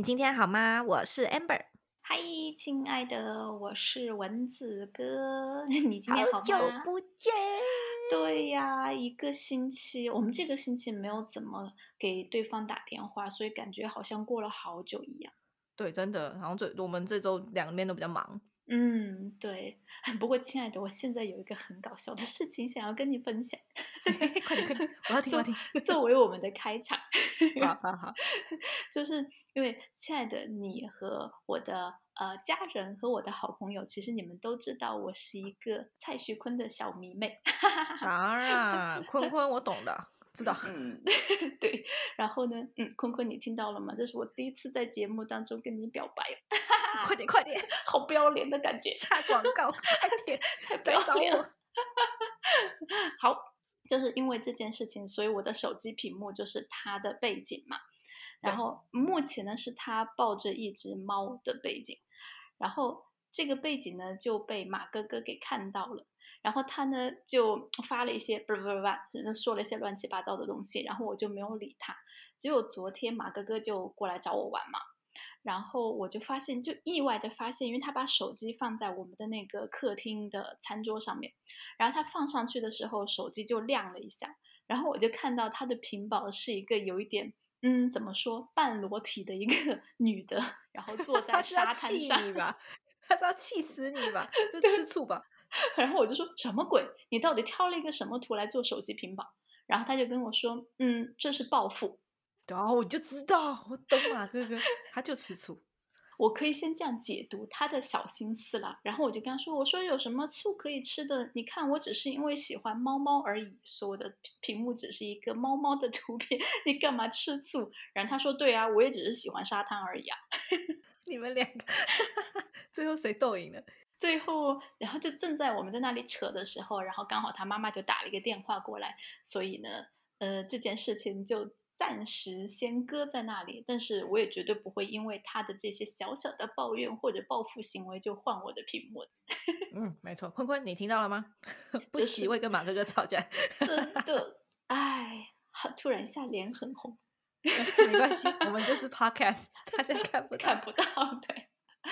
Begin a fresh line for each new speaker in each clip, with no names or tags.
你今天好吗？我是 Amber。
嗨，亲爱的，我是蚊子哥。你今天好吗？
好久不见。
对呀，一个星期，我们这个星期没有怎么给对方打电话，所以感觉好像过了好久一样。
对，真的，好像这我们这周两边都比较忙。
嗯，对。不过，亲爱的，我现在有一个很搞笑的事情想要跟你分享。
快点，快点，我要听，我要听。
作为我们的开场。
好好好。
就是因为，亲爱的，你和我的呃家人和我的好朋友，其实你们都知道，我是一个蔡徐坤的小迷妹。
当然，坤坤我懂的，知道。
嗯，对。然后呢，嗯，坤坤你听到了吗？这是我第一次在节目当中跟你表白。
快点，快点，
好不要脸的感觉。
下广告，快 点，
太不要脸了。好。就是因为这件事情，所以我的手机屏幕就是他的背景嘛。然后目前呢是他抱着一只猫的背景，然后这个背景呢就被马哥哥给看到了，然后他呢就发了一些不不不不，说了一些乱七八糟的东西，然后我就没有理他。结果昨天马哥哥就过来找我玩嘛。然后我就发现，就意外的发现，因为他把手机放在我们的那个客厅的餐桌上面，然后他放上去的时候，手机就亮了一下，然后我就看到他的屏保是一个有一点，嗯，怎么说，半裸体的一个 女的，然后坐在沙滩上
吧，他是要气死你吧，就吃醋吧。
然后我就说什么鬼？你到底挑了一个什么图来做手机屏保？然后他就跟我说，嗯，这是报复。
然后我就知道，我懂啊，哥哥，他就吃醋。
我可以先这样解读他的小心思了。然后我就跟他说：“我说有什么醋可以吃的？你看，我只是因为喜欢猫猫而已，所以我的屏幕只是一个猫猫的图片，你干嘛吃醋？”然后他说：“对啊，我也只是喜欢沙滩而已啊。”
你们两个 最后谁斗赢了？
最后，然后就正在我们在那里扯的时候，然后刚好他妈妈就打了一个电话过来，所以呢，呃，这件事情就。暂时先搁在那里，但是我也绝对不会因为他的这些小小的抱怨或者报复行为就换我的屏幕。
嗯，没错，坤坤，你听到了吗？不喜会跟马哥哥吵架。
真的，哎，突然一下脸很红。
没关系，我们这是 podcast，大家看不
看不到。对，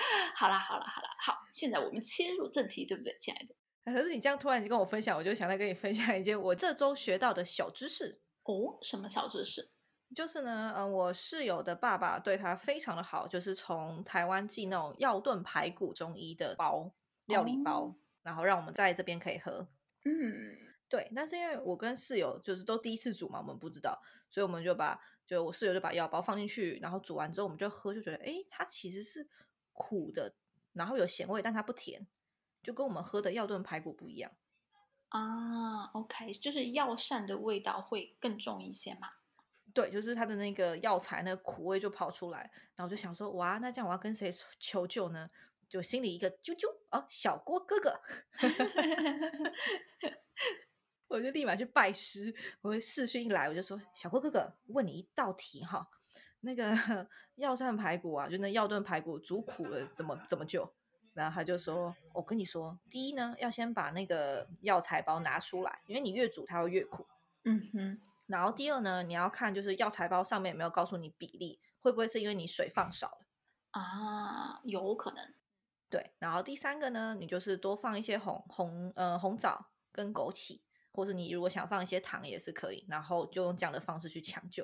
好啦，好啦，好啦，好，现在我们切入正题，对不对，亲爱的？
可是你这样突然就跟我分享，我就想来跟你分享一件我这周学到的小知识。
哦，什么小知识？
就是呢，嗯，我室友的爸爸对他非常的好，就是从台湾寄那种药炖排骨中医的包料理包，然后让我们在这边可以喝。
嗯，
对。但是因为我跟室友就是都第一次煮嘛，我们不知道，所以我们就把就我室友就把药包放进去，然后煮完之后我们就喝，就觉得哎，它其实是苦的，然后有咸味，但它不甜，就跟我们喝的药炖排骨不一样。
啊，OK，就是药膳的味道会更重一些嘛。
对，就是它的那个药材，那个苦味就跑出来，然后就想说，哇，那这样我要跟谁求救呢？就心里一个啾啾哦，小郭哥哥，我就立马去拜师。我视讯一来，我就说，小郭哥哥，问你一道题哈，那个 药膳排骨啊，就那药炖排骨煮苦了，怎么怎么救？然后他就说，我跟你说，第一呢，要先把那个药材包拿出来，因为你越煮它会越苦。
嗯哼。
然后第二呢，你要看就是药材包上面有没有告诉你比例，会不会是因为你水放少了
啊？有可能。
对，然后第三个呢，你就是多放一些红红呃红枣跟枸杞，或者你如果想放一些糖也是可以，然后就用这样的方式去抢救。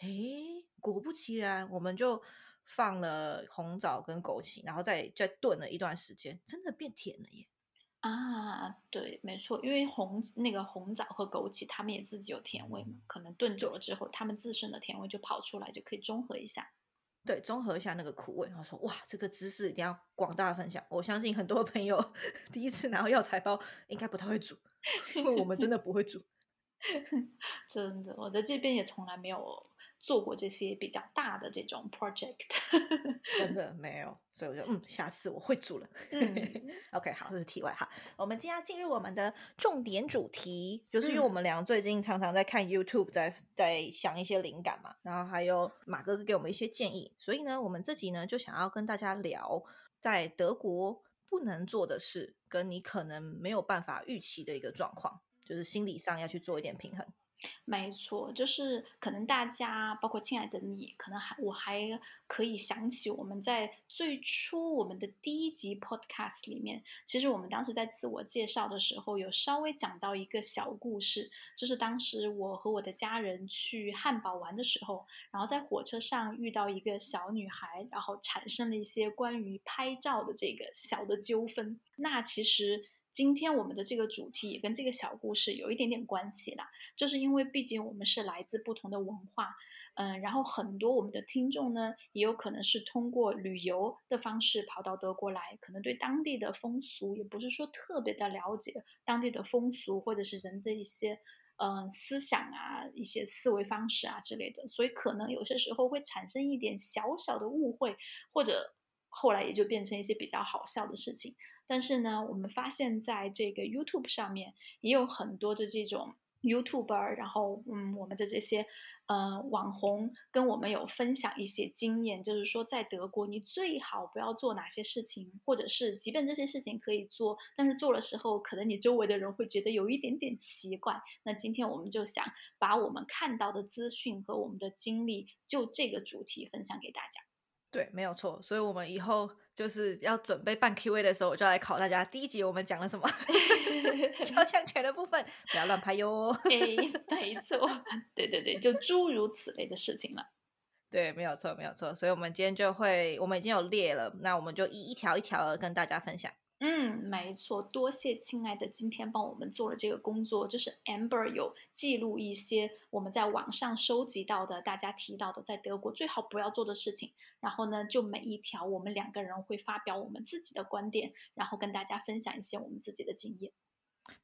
诶，果不其然，我们就放了红枣跟枸杞，然后再再炖了一段时间，真的变甜了耶。
啊，对，没错，因为红那个红枣和枸杞，它们也自己有甜味嘛，可能炖久了之后，它们自身的甜味就跑出来，就可以中和一下。
对，中和一下那个苦味。然后说：“哇，这个知识一定要广大分享。”我相信很多朋友 第一次拿到药材包，应该不太会煮，因为我们真的不会煮。
真的，我在这边也从来没有。做过这些比较大的这种 project，
真的没有，所以我就嗯，下次我会煮了。OK，好，这是题外哈。我们今天要进入我们的重点主题，就是因为我们俩最近常常在看 YouTube，在在想一些灵感嘛，然后还有马哥哥给我们一些建议，所以呢，我们这集呢就想要跟大家聊在德国不能做的事，跟你可能没有办法预期的一个状况，就是心理上要去做一点平衡。
没错，就是可能大家，包括亲爱的你，可能还我还可以想起我们在最初我们的第一集 podcast 里面，其实我们当时在自我介绍的时候，有稍微讲到一个小故事，就是当时我和我的家人去汉堡玩的时候，然后在火车上遇到一个小女孩，然后产生了一些关于拍照的这个小的纠纷。那其实。今天我们的这个主题也跟这个小故事有一点点关系啦，就是因为毕竟我们是来自不同的文化，嗯，然后很多我们的听众呢，也有可能是通过旅游的方式跑到德国来，可能对当地的风俗也不是说特别的了解，当地的风俗或者是人的一些嗯思想啊、一些思维方式啊之类的，所以可能有些时候会产生一点小小的误会，或者后来也就变成一些比较好笑的事情。但是呢，我们发现在这个 YouTube 上面也有很多的这种 YouTuber，然后嗯，我们的这些呃网红跟我们有分享一些经验，就是说在德国你最好不要做哪些事情，或者是即便这些事情可以做，但是做的时候可能你周围的人会觉得有一点点奇怪。那今天我们就想把我们看到的资讯和我们的经历，就这个主题分享给大家。
对，没有错。所以，我们以后就是要准备办 Q&A 的时候，我就来考大家。第一集我们讲了什么？肖像权的部分，不要乱拍哟。
哎，没错，对对对，就诸如此类的事情了。
对，没有错，没有错。所以，我们今天就会，我们已经有列了，那我们就一一条一条的跟大家分享。
嗯，没错，多谢亲爱的，今天帮我们做了这个工作，就是 Amber 有记录一些我们在网上收集到的，大家提到的在德国最好不要做的事情，然后呢，就每一条我们两个人会发表我们自己的观点，然后跟大家分享一些我们自己的经验。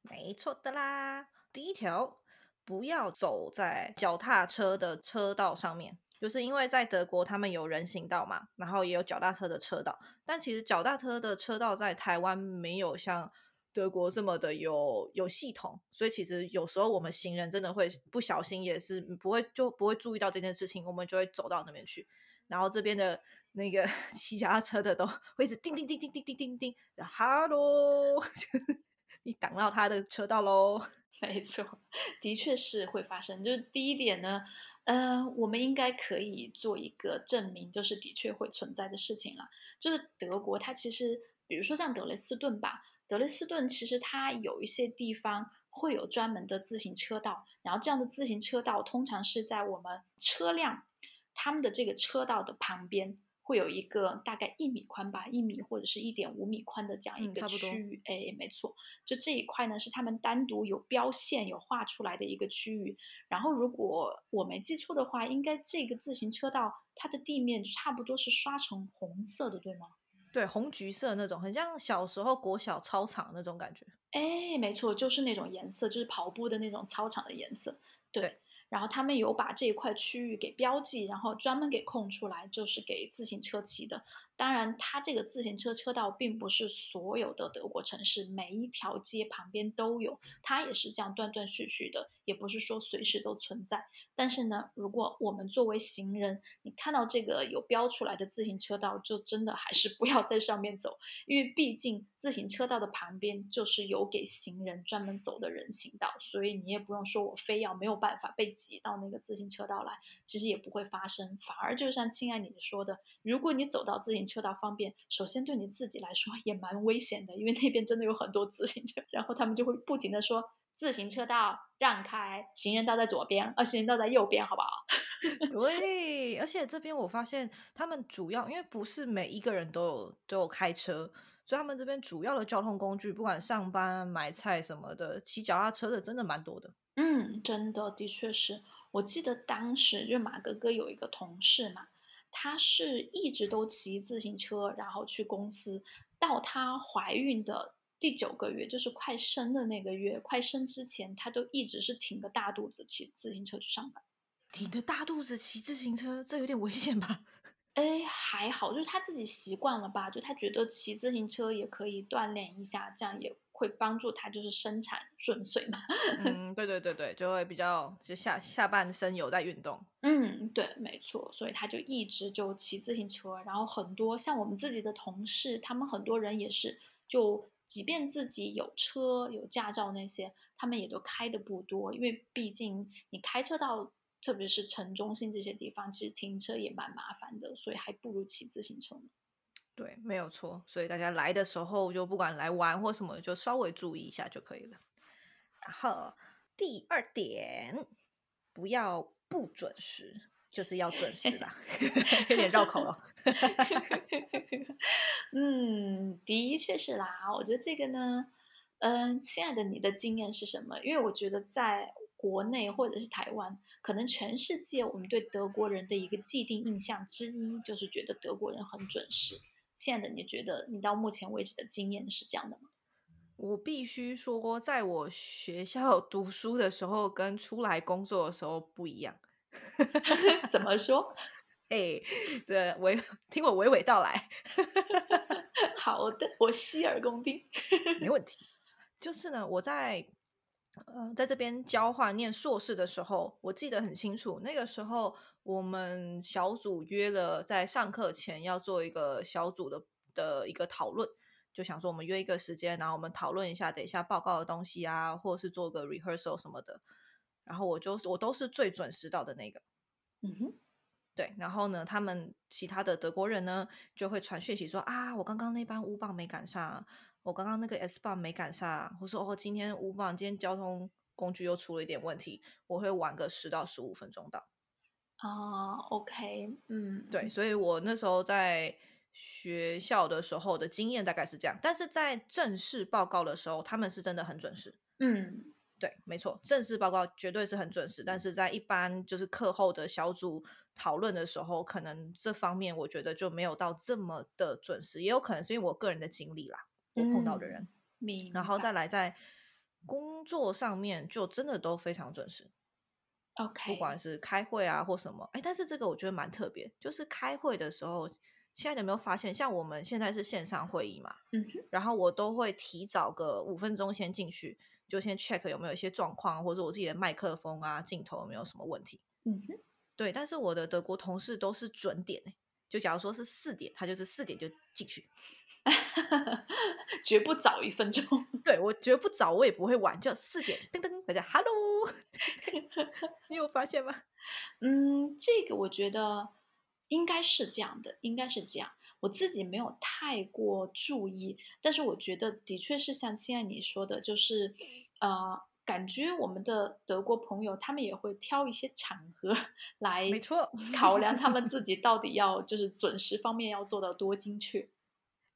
没错的啦，第一条，不要走在脚踏车的车道上面。就是因为在德国，他们有人行道嘛，然后也有脚踏车的车道，但其实脚踏车的车道在台湾没有像德国这么的有有系统，所以其实有时候我们行人真的会不小心，也是不会就不会注意到这件事情，我们就会走到那边去，然后这边的那个 骑脚踏车的都会一直叮叮叮叮叮叮叮叮，哈喽，你挡到他的车道喽，
没错，的确是会发生。就是第一点呢。呃，我们应该可以做一个证明，就是的确会存在的事情了。就是德国，它其实，比如说像德累斯顿吧，德累斯顿其实它有一些地方会有专门的自行车道，然后这样的自行车道通常是在我们车辆他们的这个车道的旁边。会有一个大概一米宽吧，一米或者是一点五米宽的这样一个区域，哎，没错，就这一块呢是他们单独有标线有画出来的一个区域。然后如果我没记错的话，应该这个自行车道它的地面差不多是刷成红色的，对吗？
对，红橘色那种，很像小时候国小操场那种感觉。
哎，没错，就是那种颜色，就是跑步的那种操场的颜色。对。然后他们有把这一块区域给标记，然后专门给空出来，就是给自行车骑的。当然，它这个自行车车道并不是所有的德国城市每一条街旁边都有，它也是这样断断续续的，也不是说随时都存在。但是呢，如果我们作为行人，你看到这个有标出来的自行车道，就真的还是不要在上面走，因为毕竟自行车道的旁边就是有给行人专门走的人行道，所以你也不用说我非要没有办法被挤到那个自行车道来，其实也不会发生，反而就像亲爱你说的，如果你走到自行车道方便，首先对你自己来说也蛮危险的，因为那边真的有很多自行车，然后他们就会不停的说自行车道让开，行人道在左边，而行人道在右边，好不好？
对，而且这边我发现他们主要因为不是每一个人都有都有开车，所以他们这边主要的交通工具，不管上班、买菜什么的，骑脚踏车的真的蛮多的。
嗯，真的，的确是我记得当时就马哥哥有一个同事嘛。她是一直都骑自行车，然后去公司。到她怀孕的第九个月，就是快生的那个月，快生之前，她都一直是挺个大肚子骑自行车去上班。
挺着大肚子骑自行车，这有点危险吧？
哎，还好，就是她自己习惯了吧？就她觉得骑自行车也可以锻炼一下，这样也。会帮助他就是生产顺遂嘛？
嗯，对对对对，就会比较就下下半身有在运动。
嗯，对，没错，所以他就一直就骑自行车，然后很多像我们自己的同事，他们很多人也是就即便自己有车有驾照那些，他们也都开的不多，因为毕竟你开车到特别是城中心这些地方，其实停车也蛮麻烦的，所以还不如骑自行车呢。
对，没有错。所以大家来的时候，就不管来玩或什么，就稍微注意一下就可以了。然后第二点，不要不准时，就是要准时啦，有点绕口了。
嗯，的确是啦。我觉得这个呢，嗯，亲爱的，你的经验是什么？因为我觉得在国内或者是台湾，可能全世界我们对德国人的一个既定印象之一，就是觉得德国人很准时。亲爱的，你觉得你到目前为止的经验是这样的吗？
我必须说，在我学校读书的时候，跟出来工作的时候不一样。
怎么说？
哎，这娓 听我娓娓道来。
好的，我洗耳恭听。
没问题。就是呢，我在呃在这边交换念硕士的时候，我记得很清楚。那个时候，我们小组约了在上课前要做一个小组的的一个讨论，就想说我们约一个时间，然后我们讨论一下等一下报告的东西啊，或者是做个 rehearsal 什么的。然后我就我都是最准时到的那个。
嗯哼。
对，然后呢，他们其他的德国人呢就会传讯息说啊，我刚刚那班乌棒没赶上，我刚刚那个 S 棒没赶上，或说哦，今天五棒今天交通工具又出了一点问题，我会晚个十到十五分钟到。
啊，OK，嗯，
对，所以我那时候在学校的时候的经验大概是这样，但是在正式报告的时候，他们是真的很准时。
嗯，
对，没错，正式报告绝对是很准时，但是在一般就是课后的小组。讨论的时候，可能这方面我觉得就没有到这么的准时，也有可能是因为我个人的经历啦，我碰到的人，然后再来在工作上面就真的都非常准时。
OK，
不管是开会啊或什么，哎，但是这个我觉得蛮特别，就是开会的时候，现在有没有发现，像我们现在是线上会议嘛，
嗯，
然后我都会提早个五分钟先进去，就先 check 有没有一些状况，或者我自己的麦克风啊镜头有没有什么问题，
嗯哼。
对，但是我的德国同事都是准点就假如说是四点，他就是四点就进去，
绝不早一分钟。
对我绝不早，我也不会晚，就四点噔噔，大家 Hello，你有发现吗？
嗯，这个我觉得应该是这样的，应该是这样。我自己没有太过注意，但是我觉得的确是像现在你说的，就是呃。感觉我们的德国朋友，他们也会挑一些场合来，
没错，
考量他们 自己到底要就是准时方面要做到多精确。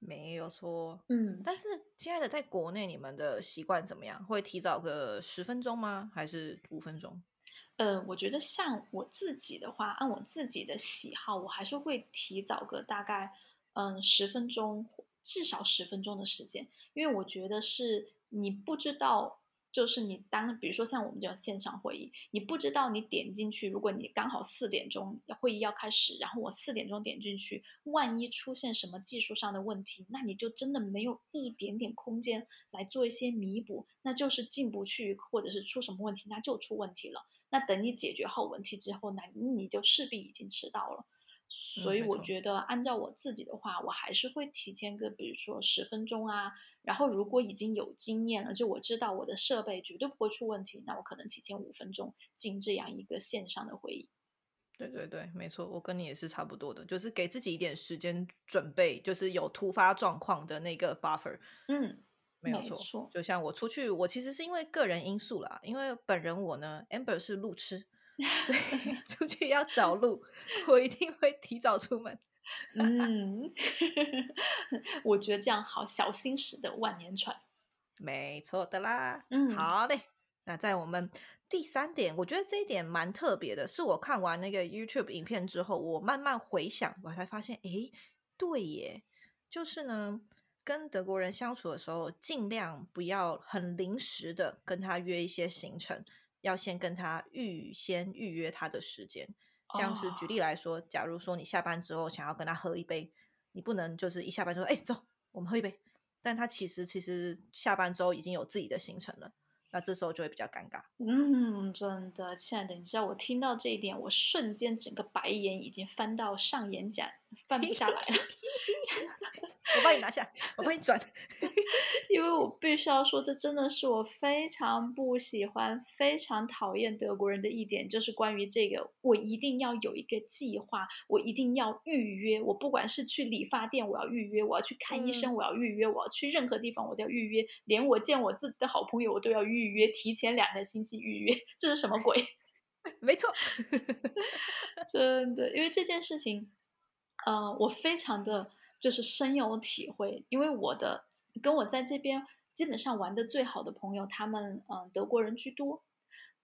没有错，
嗯。
但是，亲爱的，在国内你们的习惯怎么样？会提早个十分钟吗？还是五分钟？
呃，我觉得像我自己的话，按我自己的喜好，我还是会提早个大概嗯十分钟，至少十分钟的时间，因为我觉得是你不知道。就是你当比如说像我们这种线上会议，你不知道你点进去，如果你刚好四点钟会议要开始，然后我四点钟点进去，万一出现什么技术上的问题，那你就真的没有一点点空间来做一些弥补，那就是进不去，或者是出什么问题，那就出问题了。那等你解决好问题之后，那你就势必已经迟到了。所以我觉得，按照我自己的话，我还是会提前个，比如说十分钟啊。然后如果已经有经验了，就我知道我的设备绝对不会出问题，那我可能提前五分钟进这样一个线上的会议。
对对对，没错，我跟你也是差不多的，就是给自己一点时间准备，就是有突发状况的那个 buffer。
嗯，
没有错。就像我出去，我其实是因为个人因素啦，因为本人我呢，amber 是路痴。所以 出去要找路，我一定会提早出门。
嗯，我觉得这样好，小心驶得万年船。
没错的啦。
嗯，
好嘞。那在我们第三点，我觉得这一点蛮特别的，是我看完那个 YouTube 影片之后，我慢慢回想，我才发现，哎，对耶，就是呢，跟德国人相处的时候，尽量不要很临时的跟他约一些行程。要先跟他预先预约他的时间，像是举例来说，假如说你下班之后想要跟他喝一杯，你不能就是一下班就说，哎，走，我们喝一杯。但他其实其实下班之后已经有自己的行程了，那这时候就会比较尴尬。
嗯，真的，亲爱的，你知道我听到这一点，我瞬间整个白眼已经翻到上眼睑，翻不下来了。
我帮你拿下，我帮你转。
因为我必须要说，这真的是我非常不喜欢、非常讨厌德国人的一点，就是关于这个，我一定要有一个计划，我一定要预约。我不管是去理发店，我要预约；我要去看医生，我要预约；我要去任何地方，我都要预约。连我见我自己的好朋友，我都要预约，提前两个星期预约，这是什么鬼？
没错，
真的，因为这件事情，呃，我非常的就是深有体会，因为我的跟我在这边基本上玩的最好的朋友，他们嗯德国人居多，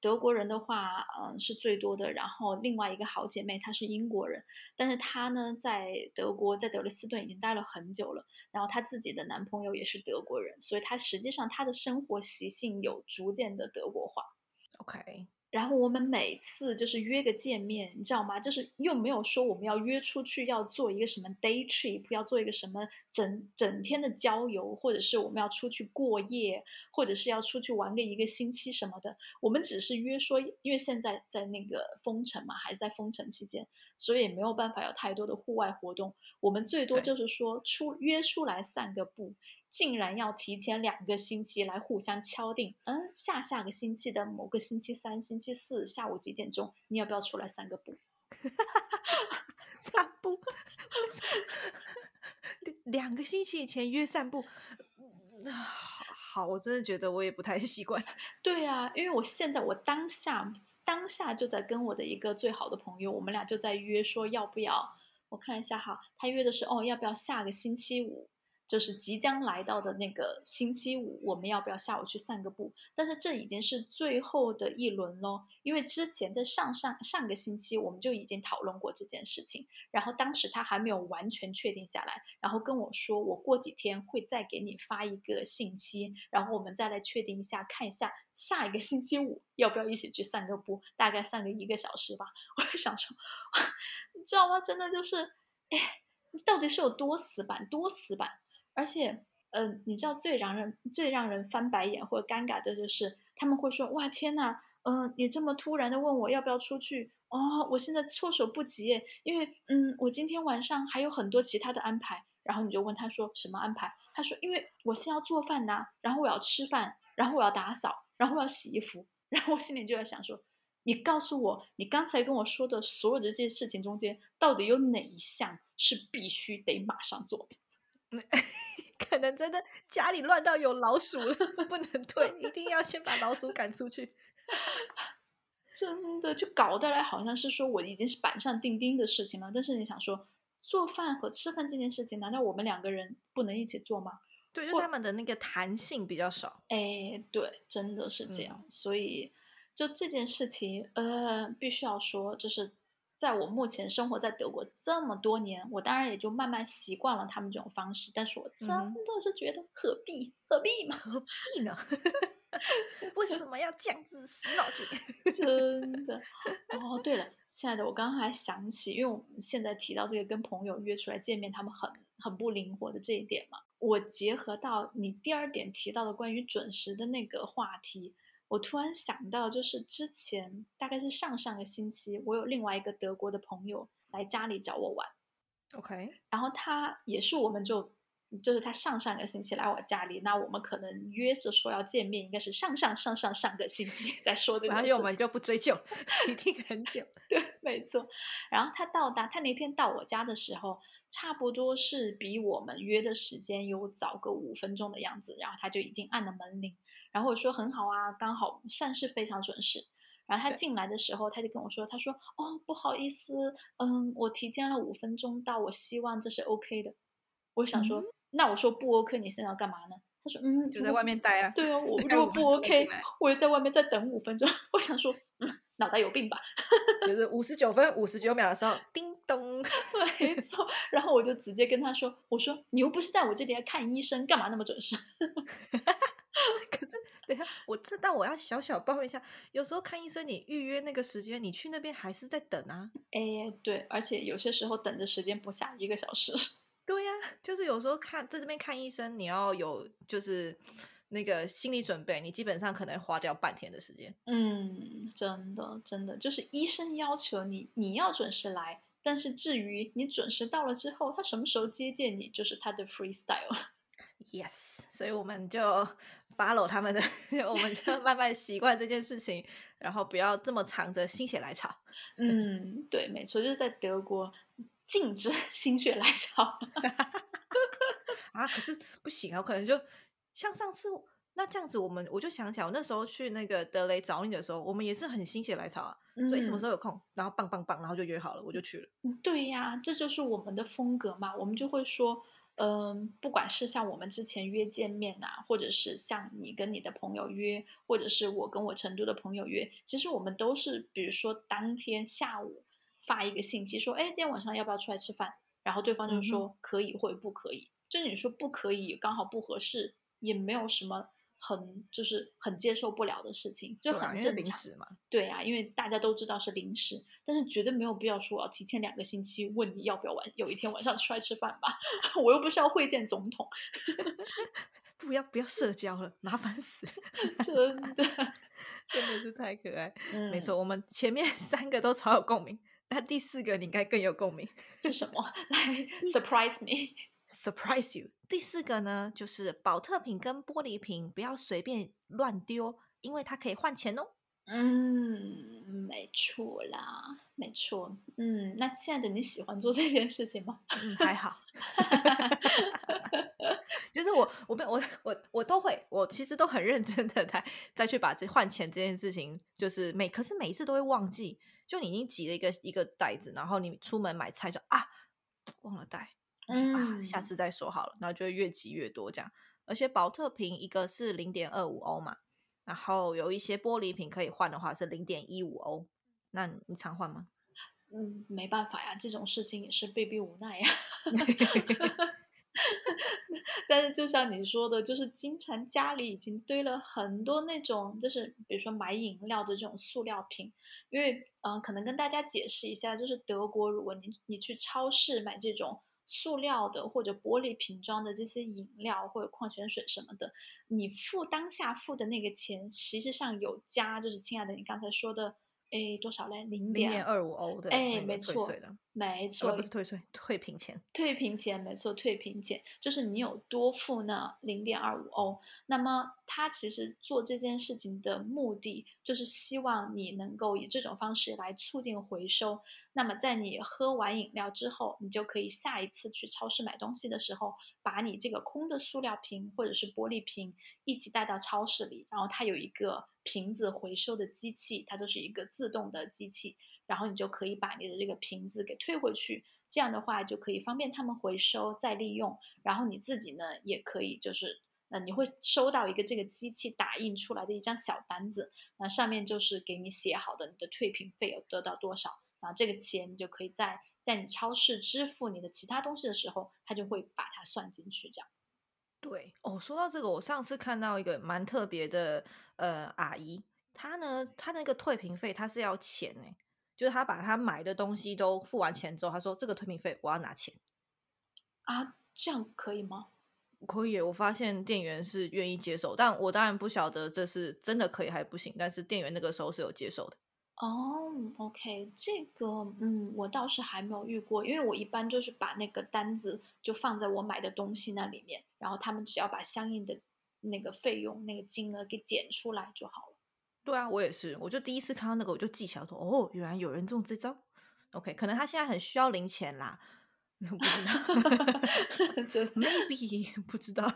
德国人的话嗯是最多的，然后另外一个好姐妹她是英国人，但是她呢在德国在德累斯顿已经待了很久了，然后她自己的男朋友也是德国人，所以她实际上她的生活习性有逐渐的德国化。
OK。
然后我们每次就是约个见面，你知道吗？就是又没有说我们要约出去要做一个什么 day trip，要做一个什么整整天的郊游，或者是我们要出去过夜，或者是要出去玩个一个星期什么的。我们只是约说，因为现在在那个封城嘛，还是在封城期间，所以也没有办法有太多的户外活动。我们最多就是说出约出来散个步。竟然要提前两个星期来互相敲定，嗯，下下个星期的某个星期三、星期四下午几点钟，你要不要出来散个步？
散步？两个星期以前约散步，好，我真的觉得我也不太习惯。
对啊，因为我现在我当下当下就在跟我的一个最好的朋友，我们俩就在约说要不要，我看一下哈，他约的是哦，要不要下个星期五？就是即将来到的那个星期五，我们要不要下午去散个步？但是这已经是最后的一轮喽，因为之前在上上上个星期我们就已经讨论过这件事情，然后当时他还没有完全确定下来，然后跟我说我过几天会再给你发一个信息，然后我们再来确定一下，看一下下一个星期五要不要一起去散个步，大概散个一个小时吧。我就想说，你知道吗？真的就是，哎，到底是有多死板，多死板？而且，嗯，你知道最让人最让人翻白眼或者尴尬的就是他们会说：“哇，天呐，嗯，你这么突然的问我要不要出去哦，我现在措手不及，因为，嗯，我今天晚上还有很多其他的安排。”然后你就问他说：“什么安排？”他说：“因为我先要做饭呐，然后我要吃饭，然后我要打扫，然后我要洗衣服。”然后我心里就在想说：“你告诉我，你刚才跟我说的所有这些事情中间，到底有哪一项是必须得马上做的？”
可能真的家里乱到有老鼠了，不能退，一定要先把老鼠赶出去。
真的就搞得来好像是说我已经是板上钉钉的事情了。但是你想说做饭和吃饭这件事情，难道我们两个人不能一起做吗？
对，就他们的那个弹性比较少。
哎，对，真的是这样。所以就这件事情，呃，必须要说，就是。在我目前生活在德国这么多年，我当然也就慢慢习惯了他们这种方式。但是我真的是觉得何必何必嘛？
何必呢？为什么要这样子死脑筋？
真的哦，对了，亲爱的，我刚刚还想起，因为我们现在提到这个跟朋友约出来见面，他们很很不灵活的这一点嘛，我结合到你第二点提到的关于准时的那个话题。我突然想到，就是之前大概是上上个星期，我有另外一个德国的朋友来家里找我玩
，OK，
然后他也是，我们就就是他上上个星期来我家里，那我们可能约着说要见面，应该是上上上上上个星期再说这个，
然后我们就不追究，一定很久，
对，没错。然后他到达，他那天到我家的时候，差不多是比我们约的时间有早个五分钟的样子，然后他就已经按了门铃。然后我说很好啊，刚好算是非常准时。然后他进来的时候，他就跟我说：“他说哦，不好意思，嗯，我提前了五分钟到，我希望这是 OK 的。”我想说，那我说不 OK，你现在要干嘛呢？他说：“嗯，
就在外面待啊。”
对啊，我如果 不 OK，我就在外面再等五分钟。我想说，嗯，脑袋有病吧？
就是五十九分五十九秒的时候，叮咚，
没错。然后我就直接跟他说：“我说你又不是在我这里来看医生，干嘛那么准时？”
可是，等下我这，但我要小小抱怨一下，有时候看医生，你预约那个时间，你去那边还是在等啊。
哎，对，而且有些时候等的时间不下一个小时。
对呀，就是有时候看在这边看医生，你要有就是那个心理准备，你基本上可能花掉半天的时间。
嗯，真的，真的，就是医生要求你你要准时来，但是至于你准时到了之后，他什么时候接见你，就是他的 freestyle。
Yes，所以我们就 follow 他们的，我们就慢慢习惯这件事情，然后不要这么藏着心血来潮。
嗯，对，没错，就是在德国禁止 心血来潮。
啊，可是不行啊，可能就像上次那这样子，我们我就想起来，我那时候去那个德雷找你的时候，我们也是很心血来潮啊，所以什么时候有空，然后棒棒棒，然后就约好了，我就去了。
对呀，这就是我们的风格嘛，我们就会说。嗯，不管是像我们之前约见面呐，或者是像你跟你的朋友约，或者是我跟我成都的朋友约，其实我们都是，比如说当天下午发一个信息说，哎，今天晚上要不要出来吃饭？然后对方就说可以或者不可以。就你说不可以，刚好不合适，也没有什么。很就是很接受不了的事情，就很正常
嘛。
对啊，因为大家都知道是临时，但是绝对没有必要说我要提前两个星期问你要不要晚有一天晚上出来吃饭吧。我又不是要会见总统，
不要不要社交了，麻烦死了，
真的
真的是太可爱。没错，我们前面三个都超有共鸣，那第四个你应该更有共鸣
是什么？来 surprise me。
Surprise you！第四个呢，就是保特瓶跟玻璃瓶不要随便乱丢，因为它可以换钱哦。
嗯，没错啦，没错。嗯，那亲爱的，你喜欢做这件事情吗？
嗯，还好。就是我，我我我我都会，我其实都很认真的在再去把这换钱这件事情，就是每可是每一次都会忘记。就你已经挤了一个一个袋子，然后你出门买菜就啊，忘了带。啊，下次再说好了，然后就会越积越多这样。而且保特瓶一个是零点二五欧嘛，然后有一些玻璃瓶可以换的话是零点一五欧。那你常换吗？
嗯，没办法呀，这种事情也是被逼无奈呀。但是就像你说的，就是经常家里已经堆了很多那种，就是比如说买饮料的这种塑料瓶。因为嗯，可能跟大家解释一下，就是德国，如果你你去超市买这种。塑料的或者玻璃瓶装的这些饮料或者矿泉水什么的，你付当下付的那个钱，实际上有加，就是亲爱的，你刚才说的。哎，多少嘞？零
点二五欧的，
哎，没错，没错，
不是退税，退平钱，
退平钱，没错，退平钱，就是你有多付那零点二五欧。那么他其实做这件事情的目的，就是希望你能够以这种方式来促进回收。那么在你喝完饮料之后，你就可以下一次去超市买东西的时候，把你这个空的塑料瓶或者是玻璃瓶一起带到超市里，然后它有一个。瓶子回收的机器，它都是一个自动的机器，然后你就可以把你的这个瓶子给退回去，这样的话就可以方便他们回收再利用，然后你自己呢也可以就是，呃，你会收到一个这个机器打印出来的一张小单子，那上面就是给你写好的你的退瓶费有得到多少，然后这个钱你就可以在在你超市支付你的其他东西的时候，它就会把它算进去，这样。
对哦，说到这个，我上次看到一个蛮特别的呃阿姨，她呢，她那个退瓶费她是要钱呢，就是她把她买的东西都付完钱之后，她说这个退瓶费我要拿钱
啊，这样可以吗？
可以，我发现店员是愿意接受，但我当然不晓得这是真的可以还不行，但是店员那个时候是有接受的。
哦，OK，这个嗯，我倒是还没有遇过，因为我一般就是把那个单子就放在我买的东西那里面，然后他们只要把相应的那个费用、那个金额给减出来就好了。
对啊，我也是，我就第一次看到那个，我就记起来说，哦，原来有人中这招。OK，可能他现在很需要零钱啦，不知道，
真
maybe 不知道，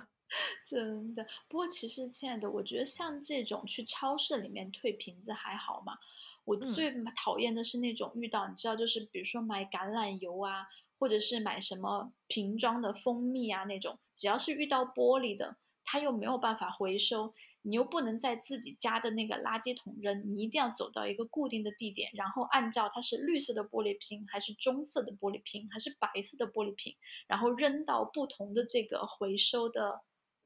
真的。不过其实亲爱的，我觉得像这种去超市里面退瓶子还好嘛。我最讨厌的是那种遇到，你知道，就是比如说买橄榄油啊，或者是买什么瓶装的蜂蜜啊那种，只要是遇到玻璃的，它又没有办法回收，你又不能在自己家的那个垃圾桶扔，你一定要走到一个固定的地点，然后按照它是绿色的玻璃瓶，还是棕色的玻璃瓶，还是白色的玻璃瓶，然后扔到不同的这个回收的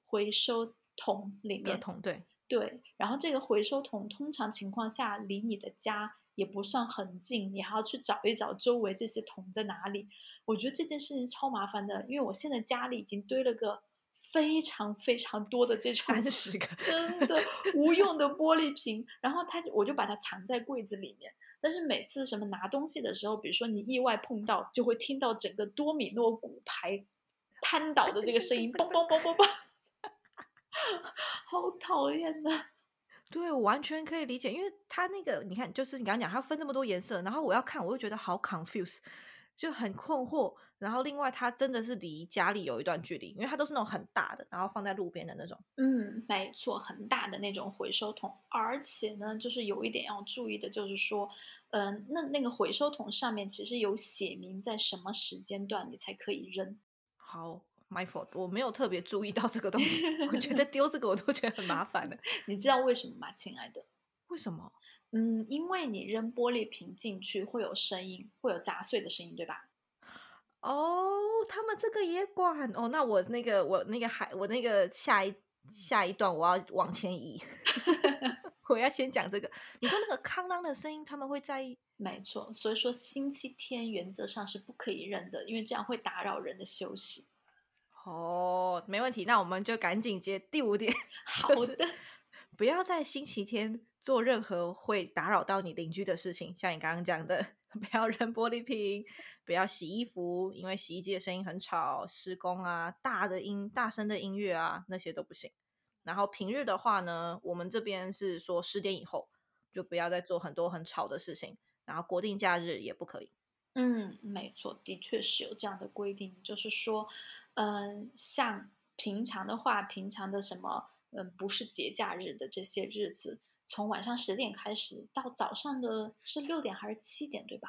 回收桶里面。
桶对。
对，然后这个回收桶通常情况下离你的家也不算很近，你还要去找一找周围这些桶在哪里。我觉得这件事情超麻烦的，因为我现在家里已经堆了个非常非常多的这种
三十个
真的无用的玻璃瓶，然后它我就把它藏在柜子里面。但是每次什么拿东西的时候，比如说你意外碰到，就会听到整个多米诺骨牌瘫倒的这个声音，嘣嘣嘣嘣嘣。好讨厌的。
对，我完全可以理解，因为它那个你看，就是你刚刚讲，它分那么多颜色，然后我要看，我又觉得好 confuse，就很困惑。然后另外，它真的是离家里有一段距离，因为它都是那种很大的，然后放在路边的那种。
嗯，没错，很大的那种回收桶。而且呢，就是有一点要注意的，就是说，嗯，那那个回收桶上面其实有写明在什么时间段你才可以扔。
好。My fault，我没有特别注意到这个东西。我觉得 丢这个我都觉得很麻烦的。
你知道为什么吗，亲爱的？
为什么？
嗯，因为你扔玻璃瓶进去会有声音，会有砸碎的声音，对吧？
哦，他们这个也管哦。那我那个我那个还我那个下一下一段我要往前移，我要先讲这个。你说那个康啷的声音，他们会在意？
没错，所以说星期天原则上是不可以扔的，因为这样会打扰人的休息。
哦，没问题，那我们就赶紧接第五点。
好的，
不要在星期天做任何会打扰到你邻居的事情，像你刚刚讲的，不要扔玻璃瓶，不要洗衣服，因为洗衣机的声音很吵，施工啊，大的音、大声的音乐啊，那些都不行。然后平日的话呢，我们这边是说十点以后就不要再做很多很吵的事情，然后国定假日也不可以。
嗯，没错，的确是有这样的规定，就是说。嗯，像平常的话，平常的什么，嗯，不是节假日的这些日子，从晚上十点开始到早上的是六点还是七点，对吧？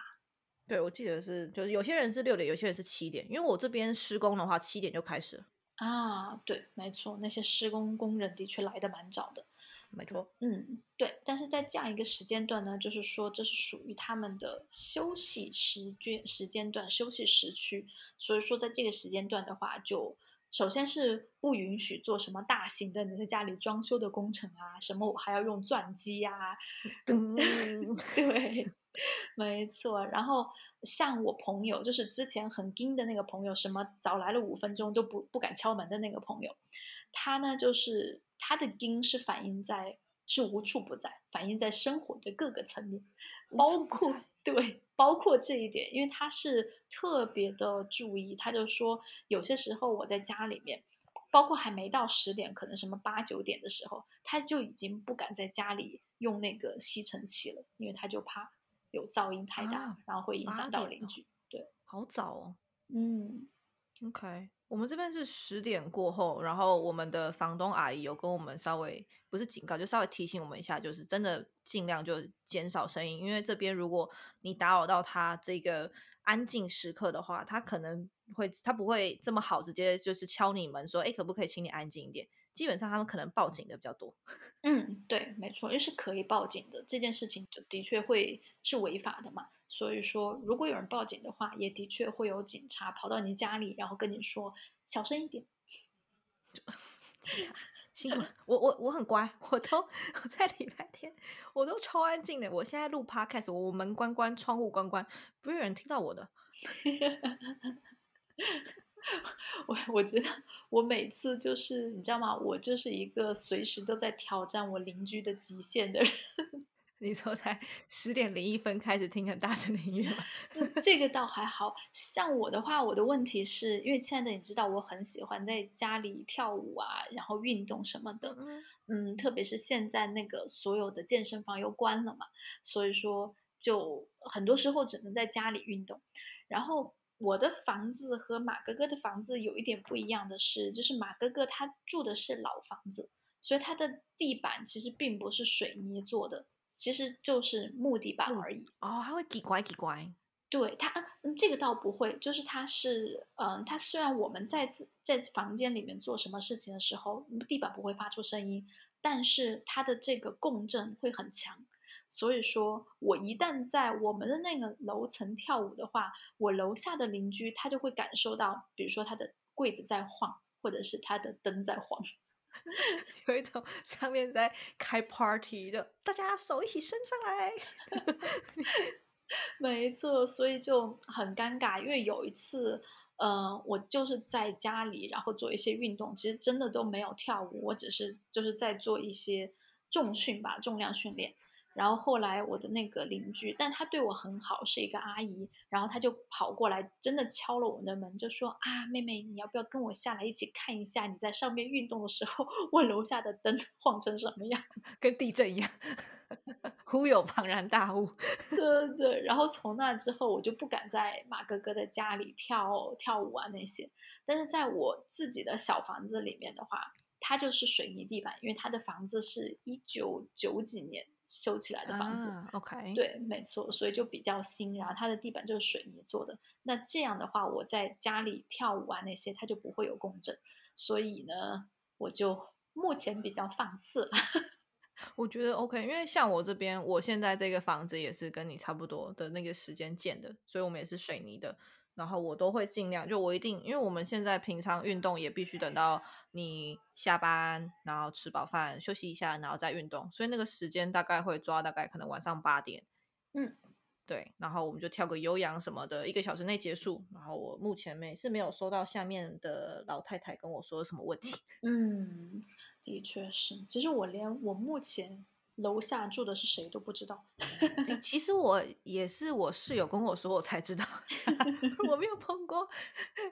对，我记得是，就是有些人是六点，有些人是七点，因为我这边施工的话，七点就开始。
啊，对，没错，那些施工工人的确来的蛮早的。
没错，
嗯，对，但是在这样一个时间段呢，就是说这是属于他们的休息时间时间段、休息时区，所以说在这个时间段的话，就首先是不允许做什么大型的你在家里装修的工程啊，什么我还要用钻机呀，对，没错。然后像我朋友，就是之前很惊的那个朋友，什么早来了五分钟都不不敢敲门的那个朋友，他呢就是。他的因是反映在是无处不在，反映在生活的各个层面，包括对，包括这一点，因为他是特别的注意，他就说有些时候我在家里面，包括还没到十点，可能什么八九点的时候，他就已经不敢在家里用那个吸尘器了，因为他就怕有噪音太大，然后会影响到邻居。对，
好早哦。
嗯
，OK。我们这边是十点过后，然后我们的房东阿姨有跟我们稍微不是警告，就稍微提醒我们一下，就是真的尽量就减少声音，因为这边如果你打扰到他这个安静时刻的话，他可能会他不会这么好，直接就是敲你门说，哎，可不可以请你安静一点？基本上他们可能报警的比较多。
嗯，对，没错，因为是可以报警的，这件事情就的确会是违法的嘛。所以说，如果有人报警的话，也的确会有警察跑到你家里，然后跟你说小声一点。
警察辛苦了，我我我很乖，我都我在礼拜天我都超安静的。我现在录 podcast，我门关关，窗户关关，不会有人听到我的。
我我觉得我每次就是你知道吗？我就是一个随时都在挑战我邻居的极限的人。
你说才十点零一分开始听很大声的音乐吗？
这个倒还好像我的话，我的问题是因为亲爱的，你知道我很喜欢在家里跳舞啊，然后运动什么的。嗯，特别是现在那个所有的健身房又关了嘛，所以说就很多时候只能在家里运动。然后我的房子和马哥哥的房子有一点不一样的是，就是马哥哥他住的是老房子，所以他的地板其实并不是水泥做的。其实就是木地板而已
哦，他会叽乖叽乖。
对他，嗯，这个倒不会，就是他是，嗯，他虽然我们在在房间里面做什么事情的时候，地板不会发出声音，但是它的这个共振会很强。所以说我一旦在我们的那个楼层跳舞的话，我楼下的邻居他就会感受到，比如说他的柜子在晃，或者是他的灯在晃。
有一种上面在开 party 的，大家手一起伸上来。
没错，所以就很尴尬。因为有一次，呃，我就是在家里，然后做一些运动，其实真的都没有跳舞，我只是就是在做一些重训吧，重量训练。然后后来我的那个邻居，但她对我很好，是一个阿姨，然后她就跑过来，真的敲了我的门，就说啊，妹妹，你要不要跟我下来一起看一下你在上面运动的时候，我楼下的灯 晃成什么样？
跟地震一样，忽有庞然大物。
对对。然后从那之后，我就不敢在马哥哥的家里跳跳舞啊那些。但是在我自己的小房子里面的话，它就是水泥地板，因为它的房子是一九九几年。修起来的房子
，OK，
对，没错，所以就比较新，然后它的地板就是水泥做的。那这样的话，我在家里跳舞啊那些，它就不会有共振。所以呢，我就目前比较放肆。
我觉得 OK，因为像我这边，我现在这个房子也是跟你差不多的那个时间建的，所以我们也是水泥的。然后我都会尽量，就我一定，因为我们现在平常运动也必须等到你下班，然后吃饱饭休息一下，然后再运动，所以那个时间大概会抓大概可能晚上八点，
嗯，
对，然后我们就跳个有氧什么的，一个小时内结束。然后我目前没是没有收到下面的老太太跟我说什么问题，
嗯，的确是，其实我连我目前。楼下住的是谁都不知道。
其实我也是我室友跟我说，我才知道，我没有碰过。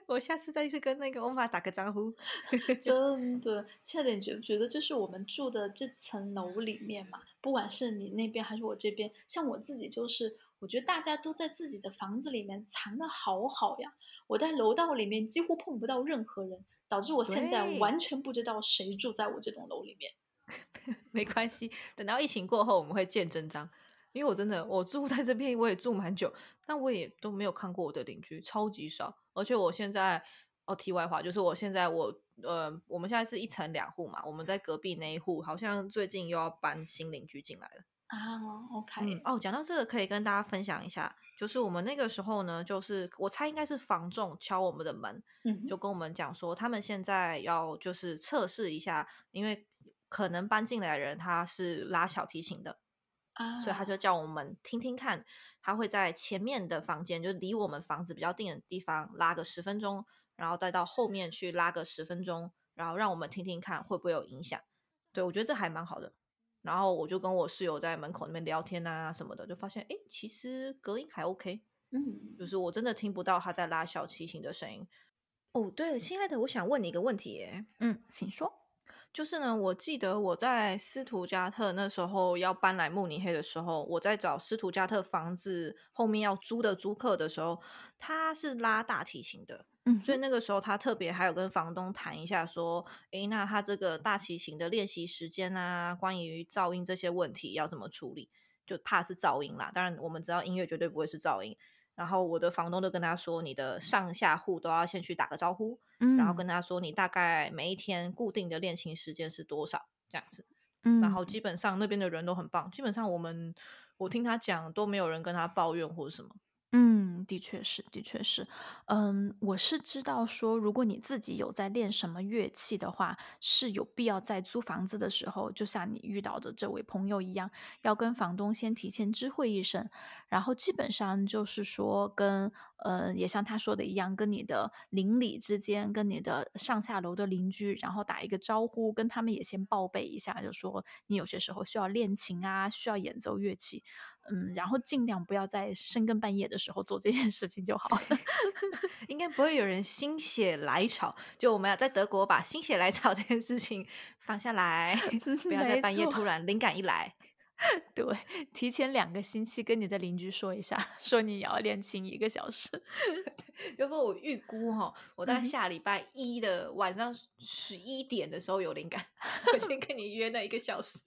我下次再去跟那个欧玛打个招呼。
真的，亲爱的，你觉不觉得就是我们住的这层楼里面嘛？不管是你那边还是我这边，像我自己就是，我觉得大家都在自己的房子里面藏的好好呀。我在楼道里面几乎碰不到任何人，导致我现在完全不知道谁住在我这栋楼里面。
没关系，等到疫情过后我们会见真章。因为我真的我住在这边，我也住蛮久，但我也都没有看过我的邻居，超级少。而且我现在哦，题外话就是我现在我呃，我们现在是一层两户嘛，我们在隔壁那一户好像最近又要搬新邻居进来了
啊。OK，
哦，讲到这个可以跟大家分享一下，就是我们那个时候呢，就是我猜应该是房仲敲我们的门，就跟我们讲说他们现在要就是测试一下，因为。可能搬进来的人他是拉小提琴的
啊，
所以他就叫我们听听看，他会在前面的房间，就离我们房子比较近的地方拉个十分钟，然后再到后面去拉个十分钟，然后让我们听听看会不会有影响。对我觉得这还蛮好的。然后我就跟我室友在门口那边聊天啊什么的，就发现哎，其实隔音还 OK，
嗯，
就是我真的听不到他在拉小提琴的声音。哦，对了，亲爱的，我想问你一个问题，
嗯，请说。
就是呢，我记得我在斯图加特那时候要搬来慕尼黑的时候，我在找斯图加特房子后面要租的租客的时候，他是拉大提琴的，
嗯，
所以那个时候他特别还有跟房东谈一下，说，诶，那他这个大提琴的练习时间啊，关于噪音这些问题要怎么处理？就怕是噪音啦，当然我们知道音乐绝对不会是噪音。然后我的房东就跟他说：“你的上下户都要先去打个招呼，然后跟他说你大概每一天固定的练琴时间是多少，这样子。然后基本上那边的人都很棒，基本上我们我听他讲都没有人跟他抱怨或者什么。”
嗯，的确是，的确是。嗯，我是知道说，如果你自己有在练什么乐器的话，是有必要在租房子的时候，就像你遇到的这位朋友一样，要跟房东先提前知会一声，然后基本上就是说，跟呃，也像他说的一样，跟你的邻里之间，跟你的上下楼的邻居，然后打一个招呼，跟他们也先报备一下，就说你有些时候需要练琴啊，需要演奏乐器。嗯，然后尽量不要在深更半夜的时候做这件事情就好了。
应该不会有人心血来潮，就我们要在德国把心血来潮这件事情放下来，不要在半夜突然灵感一来。
对，提前两个星期跟你的邻居说一下，说你要练琴一个小时。
要不我预估哈，我在下礼拜一的晚上十一点的时候有灵感，我先跟你约那一个小时。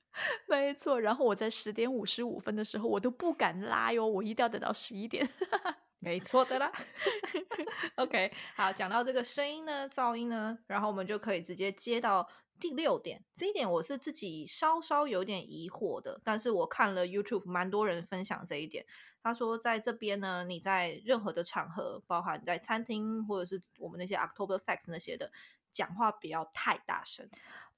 没错，然后我在十点五十五分的时候，我都不敢拉哟，我一定要等到十一点。
没错的啦。OK，好，讲到这个声音呢，噪音呢，然后我们就可以直接接到。第六点，这一点我是自己稍稍有点疑惑的，但是我看了 YouTube，蛮多人分享这一点。他说，在这边呢，你在任何的场合，包含在餐厅或者是我们那些 October Facts 那些的，讲话不要太大声。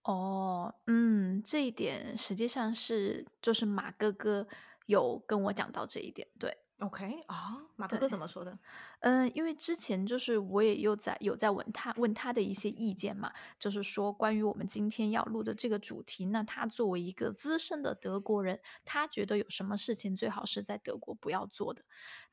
哦，嗯，这一点实际上是就是马哥哥有跟我讲到这一点，对。
OK 啊，马哥哥怎么说的？
嗯，因为之前就是我也有在有在问他问他的一些意见嘛，就是说关于我们今天要录的这个主题，那他作为一个资深的德国人，他觉得有什么事情最好是在德国不要做的。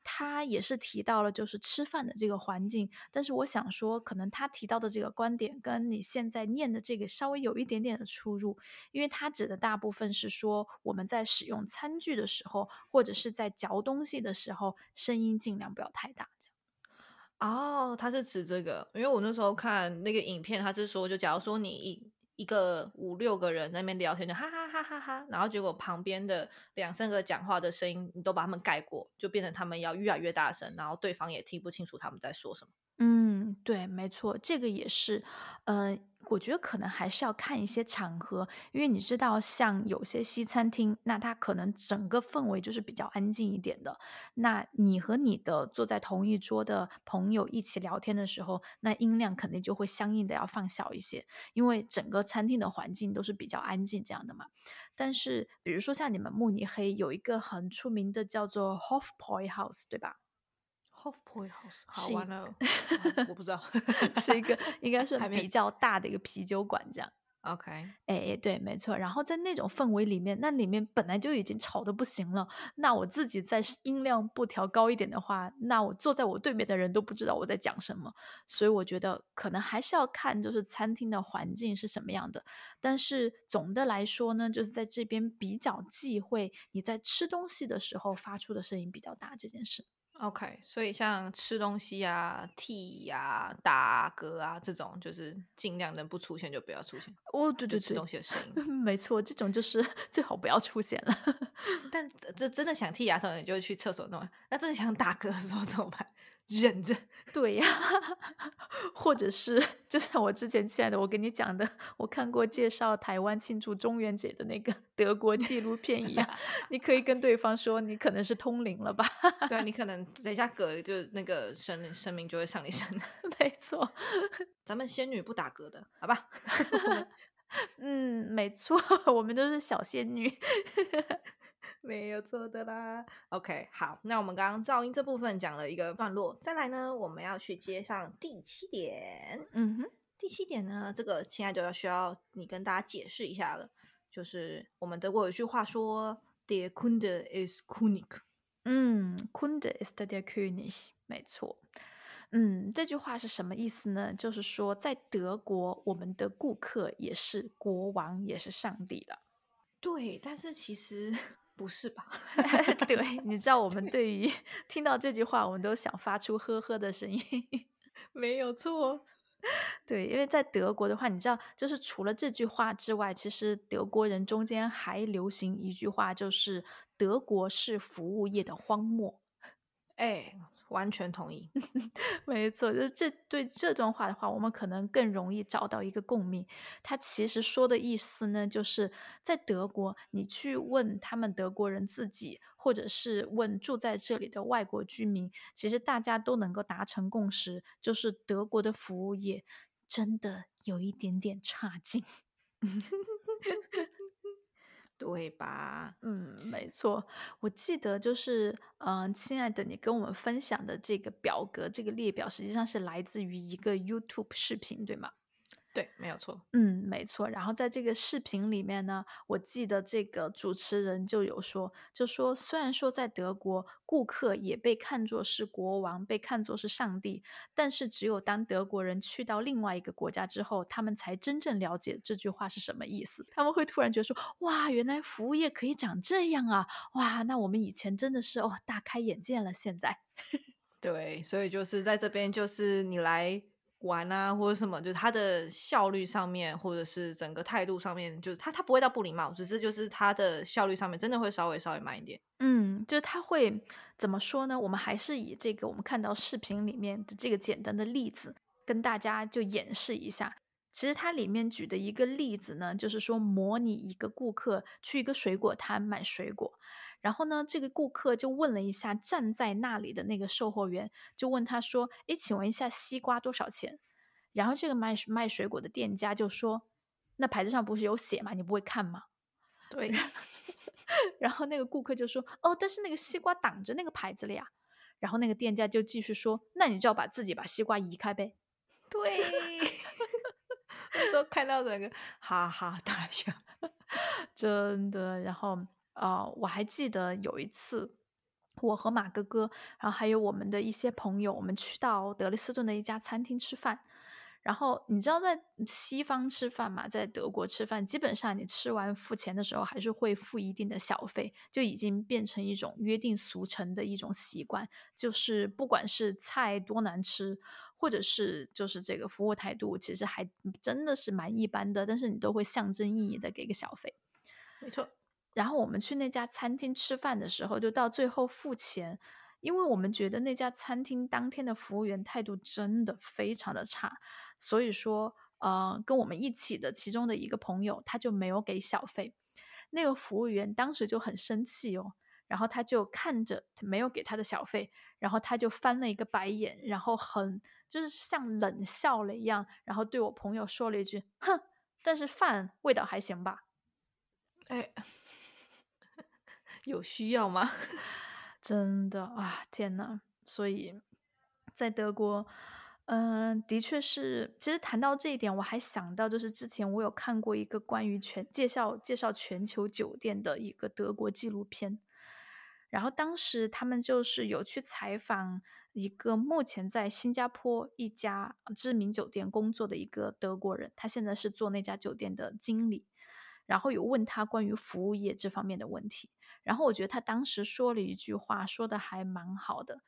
他也是提到了就是吃饭的这个环境，但是我想说，可能他提到的这个观点跟你现在念的这个稍微有一点点的出入，因为他指的大部分是说我们在使用餐具的时候，或者是在嚼东西的时候，声音尽量不要太大。
哦，他是指这个，因为我那时候看那个影片，他是说，就假如说你一个五六个人那边聊天，就哈哈哈哈哈，然后结果旁边的两三个讲话的声音，你都把他们盖过，就变成他们要越来越大声，然后对方也听不清楚他们在说什么。
嗯，对，没错，这个也是，嗯。我觉得可能还是要看一些场合，因为你知道，像有些西餐厅，那它可能整个氛围就是比较安静一点的。那你和你的坐在同一桌的朋友一起聊天的时候，那音量肯定就会相应的要放小一些，因为整个餐厅的环境都是比较安静这样的嘛。但是，比如说像你们慕尼黑有一个很出名的叫做 Hofbräuhaus，对吧
？Hofbräu House，好完了，我不知道，
是一个应该是比较大的一个啤酒馆，这样。
OK，
哎，对，没错。然后在那种氛围里面，那里面本来就已经吵得不行了，那我自己在音量不调高一点的话，那我坐在我对面的人都不知道我在讲什么。所以我觉得可能还是要看就是餐厅的环境是什么样的。但是总的来说呢，就是在这边比较忌讳你在吃东西的时候发出的声音比较大这件事。
OK，所以像吃东西啊、剃呀、打嗝啊这种，就是尽量能不出现就不要出现。
哦，对对对，
吃东西的声音，
没错，这种就是 最好不要出现了。
但这真的想剔牙的时候，你就去厕所弄；那真的想打嗝的时候怎么办？忍着，
对呀，或者是就像我之前亲爱的我跟你讲的，我看过介绍台湾庆祝中元节的那个 德国纪录片一样，你可以跟对方说你可能是通灵了吧？
对，你可能等一下嗝就那个神神明就会上你身。
没错，
咱们仙女不打嗝的，好吧？
嗯，没错，我们都是小仙女。
没有错的啦。OK，好，那我们刚刚噪音这部分讲了一个段落，再来呢，我们要去接上第七点。
嗯哼，
第七点呢，这个亲爱的要需要你跟大家解释一下了，就是我们德国有一句话说，Der Kunde ist König。
嗯，Kunde ist der König，没错。嗯，这句话是什么意思呢？就是说，在德国，我们的顾客也是国王，也是上帝了。
对，但是其实。不是吧？
对，你知道我们对于 听到这句话，我们都想发出呵呵的声音。
没有错，
对，因为在德国的话，你知道，就是除了这句话之外，其实德国人中间还流行一句话，就是德国是服务业的荒漠。
哎。完全同意，
没错，就这对这段话的话，我们可能更容易找到一个共鸣。他其实说的意思呢，就是在德国，你去问他们德国人自己，或者是问住在这里的外国居民，其实大家都能够达成共识，就是德国的服务业真的有一点点差劲。
对吧？
嗯，没错。我记得就是，嗯，亲爱的，你跟我们分享的这个表格，这个列表实际上是来自于一个 YouTube 视频，对吗？
对，没有错。
嗯，没错。然后在这个视频里面呢，我记得这个主持人就有说，就说虽然说在德国，顾客也被看作是国王，被看作是上帝，但是只有当德国人去到另外一个国家之后，他们才真正了解这句话是什么意思。他们会突然觉得说，哇，原来服务业可以长这样啊！哇，那我们以前真的是哦，大开眼界了。现在，
对，所以就是在这边，就是你来。玩啊，或者什么，就是他的效率上面，或者是整个态度上面，就是他他不会到不礼貌，只是就是他的效率上面真的会稍微稍微慢一点。
嗯，就是他会怎么说呢？我们还是以这个我们看到视频里面的这个简单的例子跟大家就演示一下。其实它里面举的一个例子呢，就是说模拟一个顾客去一个水果摊买水果。然后呢，这个顾客就问了一下站在那里的那个售货员，就问他说：“诶，请问一下西瓜多少钱？”然后这个卖卖水果的店家就说：“那牌子上不是有写吗？你不会看吗？”
对。
然后那个顾客就说：“哦，但是那个西瓜挡着那个牌子了呀。”然后那个店家就继续说：“那你就要把自己把西瓜移开呗。”
对，那时候看到整个哈哈大笑，
真的。然后啊、呃我还记得有一次，我和马哥哥，然后还有我们的一些朋友，我们去到德累斯顿的一家餐厅吃饭。然后你知道，在西方吃饭嘛，在德国吃饭，基本上你吃完付钱的时候，还是会付一定的小费，就已经变成一种约定俗成的一种习惯。就是不管是菜多难吃，或者是就是这个服务态度，其实还真的是蛮一般的，但是你都会象征意义的给个小费。
没错，
然后我们去那家餐厅吃饭的时候，就到最后付钱，因为我们觉得那家餐厅当天的服务员态度真的非常的差，所以说，呃，跟我们一起的其中的一个朋友他就没有给小费，那个服务员当时就很生气哦，然后他就看着没有给他的小费，然后他就翻了一个白眼，然后很就是像冷笑了一样，然后对我朋友说了一句：“哼，但是饭味道还行吧。”
哎，有需要吗？
真的啊，天呐！所以在德国，嗯、的确是。其实谈到这一点，我还想到，就是之前我有看过一个关于全介绍介绍全球酒店的一个德国纪录片，然后当时他们就是有去采访一个目前在新加坡一家知名酒店工作的一个德国人，他现在是做那家酒店的经理，然后有问他关于服务业这方面的问题。然后我觉得他当时说了一句话，说的还蛮好的，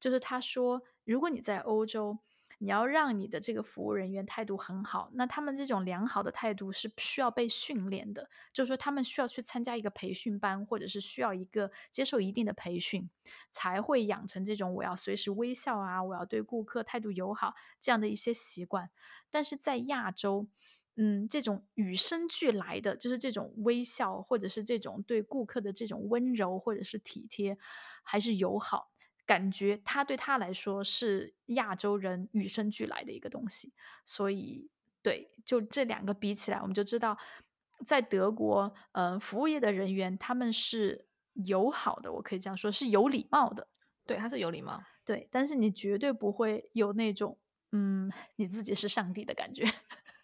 就是他说，如果你在欧洲，你要让你的这个服务人员态度很好，那他们这种良好的态度是需要被训练的，就是说他们需要去参加一个培训班，或者是需要一个接受一定的培训，才会养成这种我要随时微笑啊，我要对顾客态度友好这样的一些习惯。但是在亚洲，嗯，这种与生俱来的，就是这种微笑，或者是这种对顾客的这种温柔，或者是体贴，还是友好，感觉他对他来说是亚洲人与生俱来的一个东西。所以，对，就这两个比起来，我们就知道，在德国，嗯、服务业的人员他们是友好的，我可以这样说，是有礼貌的。
对，他是有礼貌。
对，但是你绝对不会有那种，嗯，你自己是上帝的感觉。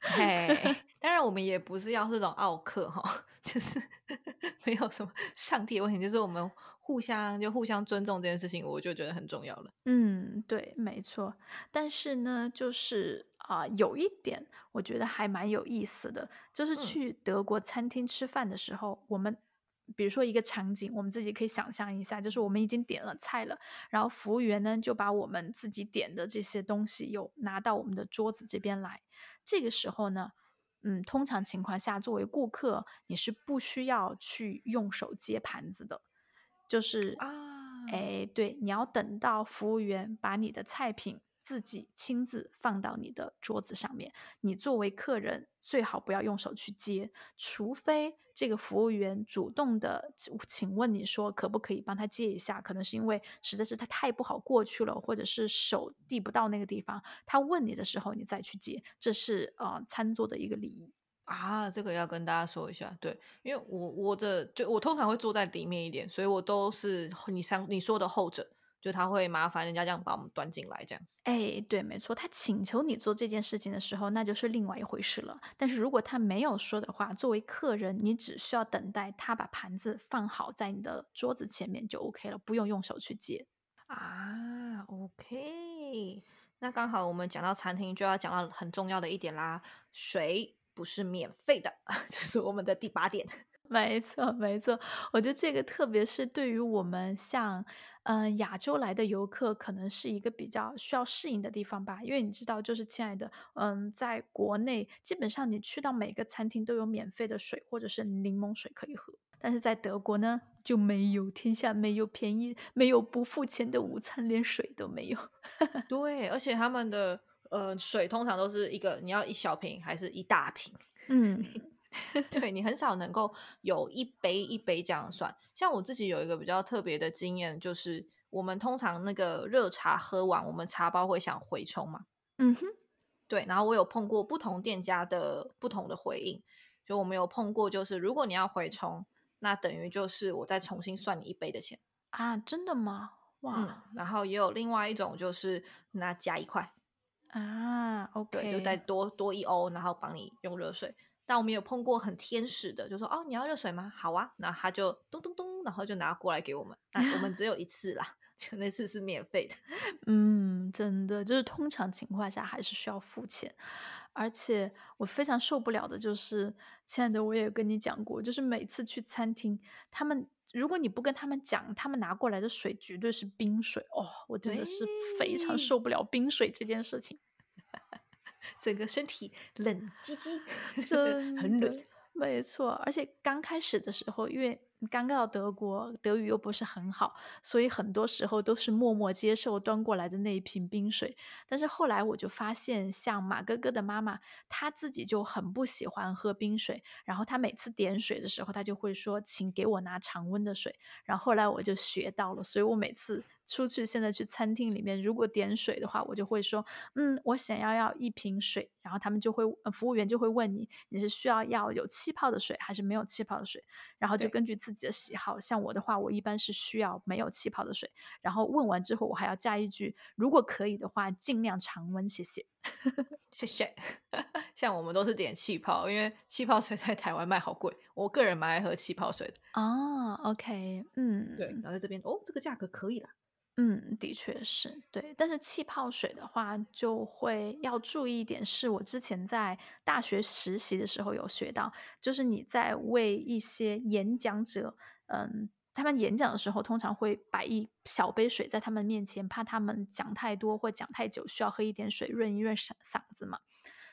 嘿，当然我们也不是要这种傲客哈，就是 没有什么上帝的问题，就是我们互相就互相尊重这件事情，我就觉得很重要了。
嗯，对，没错。但是呢，就是啊、有一点我觉得还蛮有意思的，就是
嗯
去德国餐厅吃饭的时候，我们比如说一个场景，我们自己可以想象一下，就是我们已经点了菜了，然后服务员呢就把我们自己点的这些东西又拿到我们的桌子这边来。这个时候呢，嗯，通常情况下，作为顾客，你是不需要去用手接盘子的，就是
啊。
哎，对，你要等到服务员把你的菜品自己亲自放到你的桌子上面，你作为客人最好不要用手去接，除非这个服务员主动的请问你说可不可以帮他接一下，可能是因为实在是他太不好过去了，或者是手递不到那个地方，他问你的时候你再去接，这是呃餐桌的一个礼仪。
啊，这个要跟大家说一下，对，因为我我的就我通常会坐在里面一点，所以我都是你上你说的后者，就他会麻烦人家这样把我们端进来这样子。
哎，对，没错，他请求你做这件事情的时候，那就是另外一回事了。但是如果他没有说的话，作为客人，你只需要等待他把盘子放好在你的桌子前面就 OK 了，不用用手去接。
啊，OK，那刚好我们讲到餐厅，就要讲到很重要的一点啦，水不是免费的，这是我们的第八点。
没错，没错，我觉得这个特别是对于我们像嗯、呃亚洲来的游客，可能是一个比较需要适应的地方吧。因为你知道，就是亲爱的，嗯，在国内基本上你去到每个餐厅都有免费的水或者是柠檬水可以喝，但是在德国呢就没有，天下没有便宜，没有不付钱的午餐，连水都没有。
对，而且他们的呃水通常都是一个你要一小瓶还是一大瓶，
嗯
对你很少能够有一杯一杯这样算。像我自己有一个比较特别的经验，就是我们通常那个热茶喝完，我们茶包会想回冲嘛，
嗯哼，
对，然后我有碰过不同店家的不同的回应，就我们有碰过，就是如果你要回冲，那等于就是我再重新算你一杯的钱
啊？真的吗？哇！
嗯，然后也有另外一种就是那加一块
啊，OK，
对，就再多多一欧，然后帮你用热水。但我们有碰过很天使的，就说哦，你要热水吗？好啊，那他就咚咚咚，然后就拿过来给我们。那我们只有一次啦，就那次是免费的。
嗯，真的就是通常情况下还是需要付钱。而且我非常受不了的就是，亲爱的，我也跟你讲过，就是每次去餐厅，他们如果你不跟他们讲，他们拿过来的水绝对是冰水哦，我真的是非常受不了冰水这件事情。
整个身体冷唧唧，
真
很冷，
没错。而且刚开始的时候，因为刚到德国，德语又不是很好，所以很多时候都是默默接受端过来的那一瓶冰水。但是后来我就发现，像马哥哥的妈妈，她自己就很不喜欢喝冰水，然后她每次点水的时候，她就会说：“请给我拿常温的水。”然后后来我就学到了，所以我每次。出去现在去餐厅里面，如果点水的话，我就会说，嗯，我想要要一瓶水，然后他们就会，服务员就会问你，你是需要要有气泡的水还是没有气泡的水，然后就根据自己的喜好，像我的话，我一般是需要没有气泡的水，然后问完之后，我还要加一句，如果可以的话，尽量常温，谢谢，
谢谢。像我们都是点气泡，因为气泡水在台湾卖好贵，我个人蛮爱喝气泡水的。
哦，OK，嗯，
对，然后在这边，哦，这个价格可以了。
嗯，的确是对，但是气泡水的话，就会要注意一点。是我之前在大学实习的时候有学到，就是你在为一些演讲者，嗯，他们演讲的时候，通常会摆一小杯水在他们面前，怕他们讲太多或讲太久，需要喝一点水润一润嗓嗓子嘛。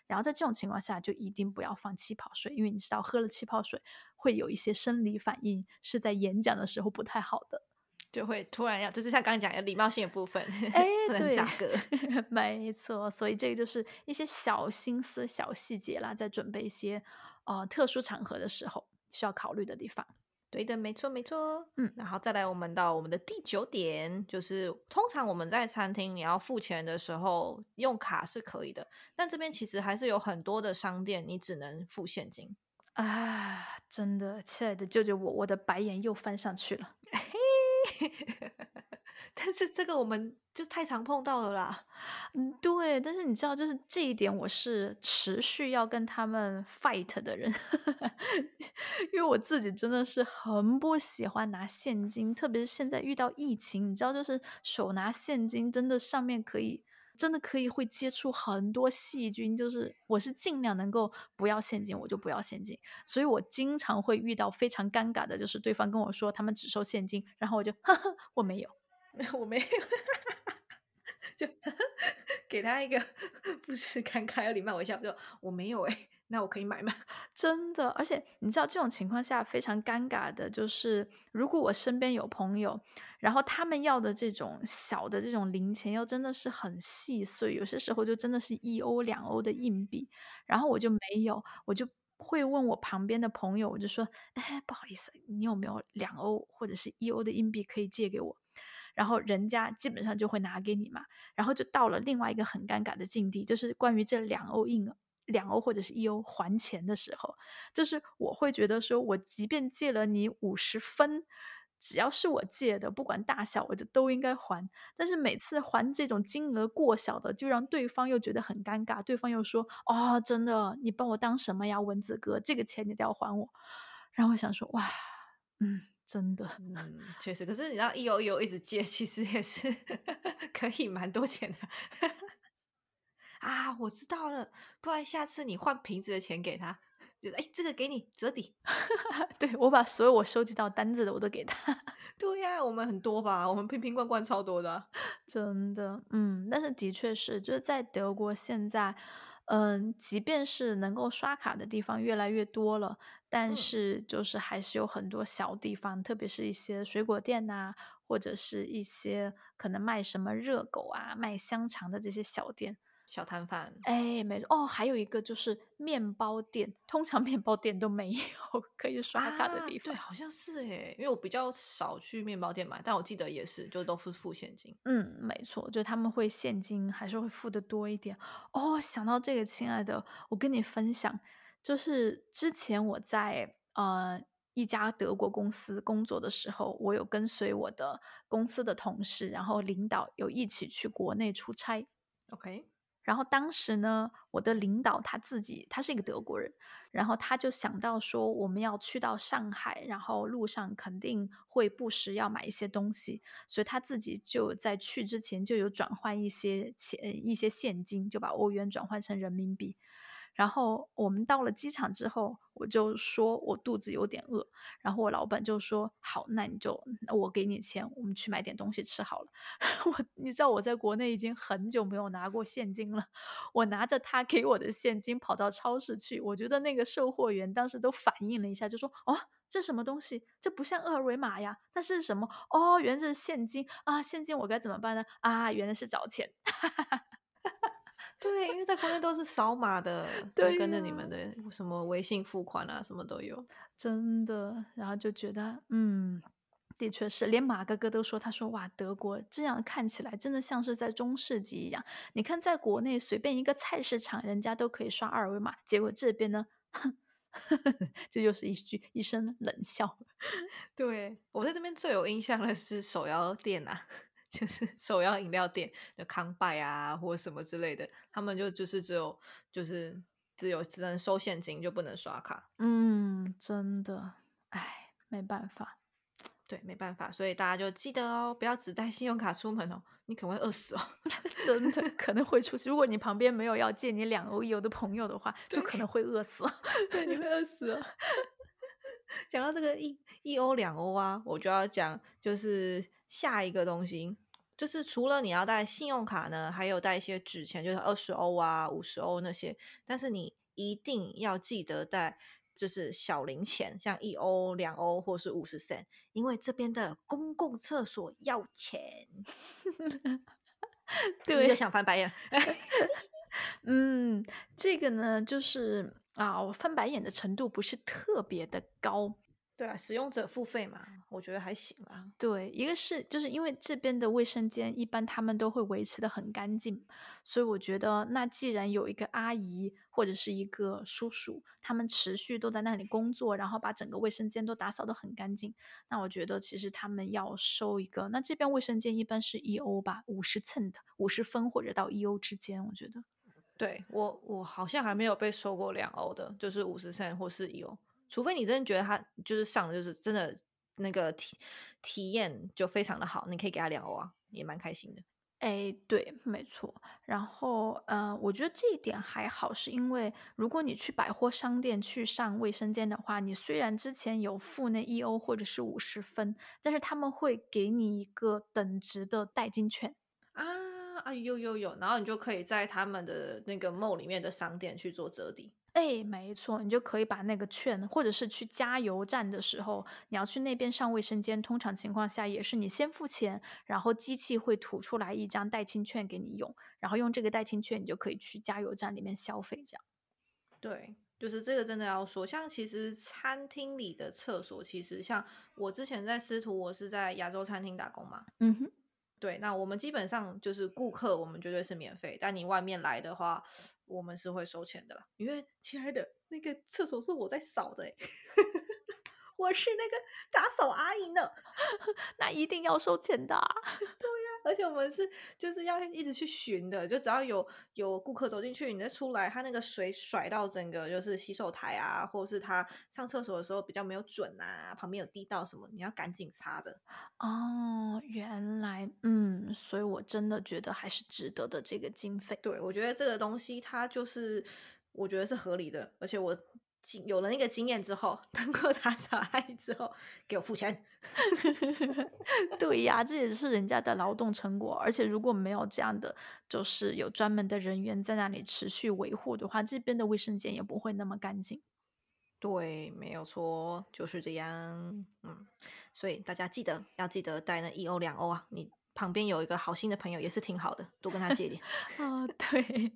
然后在这种情况下，就一定不要放气泡水，因为你知道喝了气泡水会有一些生理反应，是在演讲的时候不太好的。
就会突然要，就是像刚刚讲的礼貌性的部分，
哎，
不能打嗝，
没错。所以这个就是一些小心思、小细节啦，在准备一些呃特殊场合的时候需要考虑的地方。
对的，没错，没错。嗯，然后再来，我们到我们的第九点，就是通常我们在餐厅你要付钱的时候用卡是可以的，但这边其实还是有很多的商店你只能付现金
啊！真的，亲爱的救救，我我的白眼又翻上去了。
但是这个我们就太常碰到了啦。
嗯，对。但是你知道，就是这一点，我是持续要跟他们 fight 的人，因为我自己真的是很不喜欢拿现金，特别是现在遇到疫情，你知道，就是手拿现金，真的上面可以。真的可以会接触很多细菌，就是我是尽量能够不要现金，我就不要现金。所以我经常会遇到非常尴尬的，就是对方跟我说他们只收现金，然后我就呵呵，我没有，
我没有，就给他一个不是尴尬要礼貌微笑，就我没有哎。那我可以买吗？
真的，而且你知道这种情况下非常尴尬的，就是如果我身边有朋友，然后他们要的这种小的这种零钱又真的是很细碎，有些时候就真的是一欧两欧的硬币，然后我就没有，我就会问我旁边的朋友，我就说，哎，不好意思，你有没有两欧或者是一欧的硬币可以借给我？然后人家基本上就会拿给你嘛，然后就到了另外一个很尴尬的境地，就是关于这两欧硬。两欧或者是一欧还钱的时候，就是我会觉得说，我即便借了你五十分，只要是我借的，不管大小，我就都应该还。但是每次还这种金额过小的，就让对方又觉得很尴尬。对方又说：“哦，真的，你把我当什么呀，蚊子哥？这个钱你都要还我。”然后我想说：“哇，嗯，真的，
嗯，确实。可是你知道，一欧一欧一直借，其实也是 可以蛮多钱的。”啊，我知道了，不然下次你换瓶子的钱给他，就哎，这个给你折抵。
对我把所有我收集到单子的我都给他。
对呀，我们很多吧，我们瓶瓶罐罐超多的，
真的。嗯，但是的确是，就是在德国现在，嗯，即便是能够刷卡的地方越来越多了，但是就是还是有很多小地方，特别是一些水果店呐，或者是一些可能卖什么热狗啊、卖香肠的这些小店。
小摊贩，
哎，没错哦，还有一个就是面包店，通常面包店都没有可以刷卡的地方。
对，好像是哎，因为我比较少去面包店买，但我记得也是，就都是付现金。
嗯，没错，就他们会现金，还是会付的多一点。哦，想到这个，亲爱的，我跟你分享，就是之前我在呃一家德国公司工作的时候，我有跟随我的公司的同事，然后领导有一起去国内出差。
OK，
然后当时呢，我的领导他自己他是一个德国人，然后他就想到说我们要去到上海，然后路上肯定会不时要买一些东西，所以他自己就在去之前就有转换一些钱一些现金，就把欧元转换成人民币。然后我们到了机场之后，我就说我肚子有点饿，然后我老板就说好，那你就我给你钱，我们去买点东西吃好了。我你知道我在国内已经很久没有拿过现金了，我拿着他给我的现金跑到超市去，我觉得那个售货员当时都反应了一下，就说哦。这什么东西？这不像二维码呀，那是什么？哦，原来是现金啊！现金我该怎么办呢？啊，原来是找钱。
对，因为在国内都是扫码的，
对
会跟着你们的什么微信付款啊，什么都有。
真的，然后就觉得，嗯，的确是，连马哥哥都说，他说哇，德国这样看起来真的像是在中世纪一样。你看，在国内随便一个菜市场，人家都可以刷二维码，结果这边呢，哼，这又是一句一声冷笑。
对我在这边最有印象的是手摇店啊，就是首要饮料店，就康拜啊或者什么之类的，他们就就是只有就是只有只能收现金，就不能刷卡。
嗯，真的，哎，没办法。
对，没办法，所以大家就记得哦，不要只带信用卡出门哦，你可能会饿死哦。
真的可能会出事。如果你旁边没有要借你两欧一欧的朋友的话，就可能会饿死。
对，你会饿死哦。讲到这个一一欧两欧啊，我就要讲就是下一个东西，就是除了你要带信用卡呢，还有带一些纸钱，就是二十欧啊、五十欧那些，但是你一定要记得带。就是小零钱，像一欧、两欧或是五十 cent，因为这边的公共厕所要钱。
对
又想翻白眼。
嗯，这个呢，就是啊，我翻白眼的程度不是特别的高。
对啊，使用者付费嘛，我觉得还行啦。
对，一个是就是因为这边的卫生间一般他们都会维持的很干净，所以我觉得那既然有一个阿姨或者是一个叔叔，他们持续都在那里工作，然后把整个卫生间都打扫的很干净，那我觉得其实他们要收一个，那这边卫生间一般是 E 欧吧，五十 cent，五十分或者到 E 欧之间，我觉得。
对我，我好像还没有被收过两欧的，就是五十 cent 或是一欧，除非你真的觉得他就是上的就是真的那个体体验就非常的好，你可以给他两欧啊，也蛮开心的。
哎，对，没错。然后，呃，我觉得这一点还好，是因为如果你去百货商店去上卫生间的话，你虽然之前有付那一欧或者是五十分，但是他们会给你一个等值的代金券。
啊啊有有有，然后你就可以在他们的那个 mall 里面的商店去做折抵。
哎，没错，你就可以把那个券，或者是去加油站的时候，你要去那边上卫生间，通常情况下也是你先付钱，然后机器会吐出来一张代金券给你用，然后用这个代金券，你就可以去加油站里面消费，这样。
对，就是这个真的要说，像其实餐厅里的厕所，其实像我之前在师徒，我是在亚洲餐厅打工嘛，
嗯哼。
对，那我们基本上就是顾客，我们绝对是免费，但你外面来的话，我们是会收钱的啦。因为亲爱的，那个厕所是我在扫的、欸，我是那个打扫阿姨呢。
那一定要收钱的、啊。
而且我们是就是要一直去巡的，就只要有有顾客走进去，你再出来，他那个水甩到整个就是洗手台啊，或者是他上厕所的时候比较没有准啊，旁边有滴到什么，你要赶紧擦的。
哦，原来，嗯，所以我真的觉得还是值得的这个经费。
对，我觉得这个东西它就是我觉得是合理的，而且我经有了那个经验之后，当过打扫阿姨之后，给我付钱。
对呀，这也是人家的劳动成果，而且如果没有这样的，就是有专门的人员在那里持续维护的话，这边的卫生间也不会那么干净。
对，没有错，就是这样。嗯，所以大家记得要记得带那一欧两欧啊，你旁边有一个好心的朋友也是挺好的，多跟他借点。
啊，对，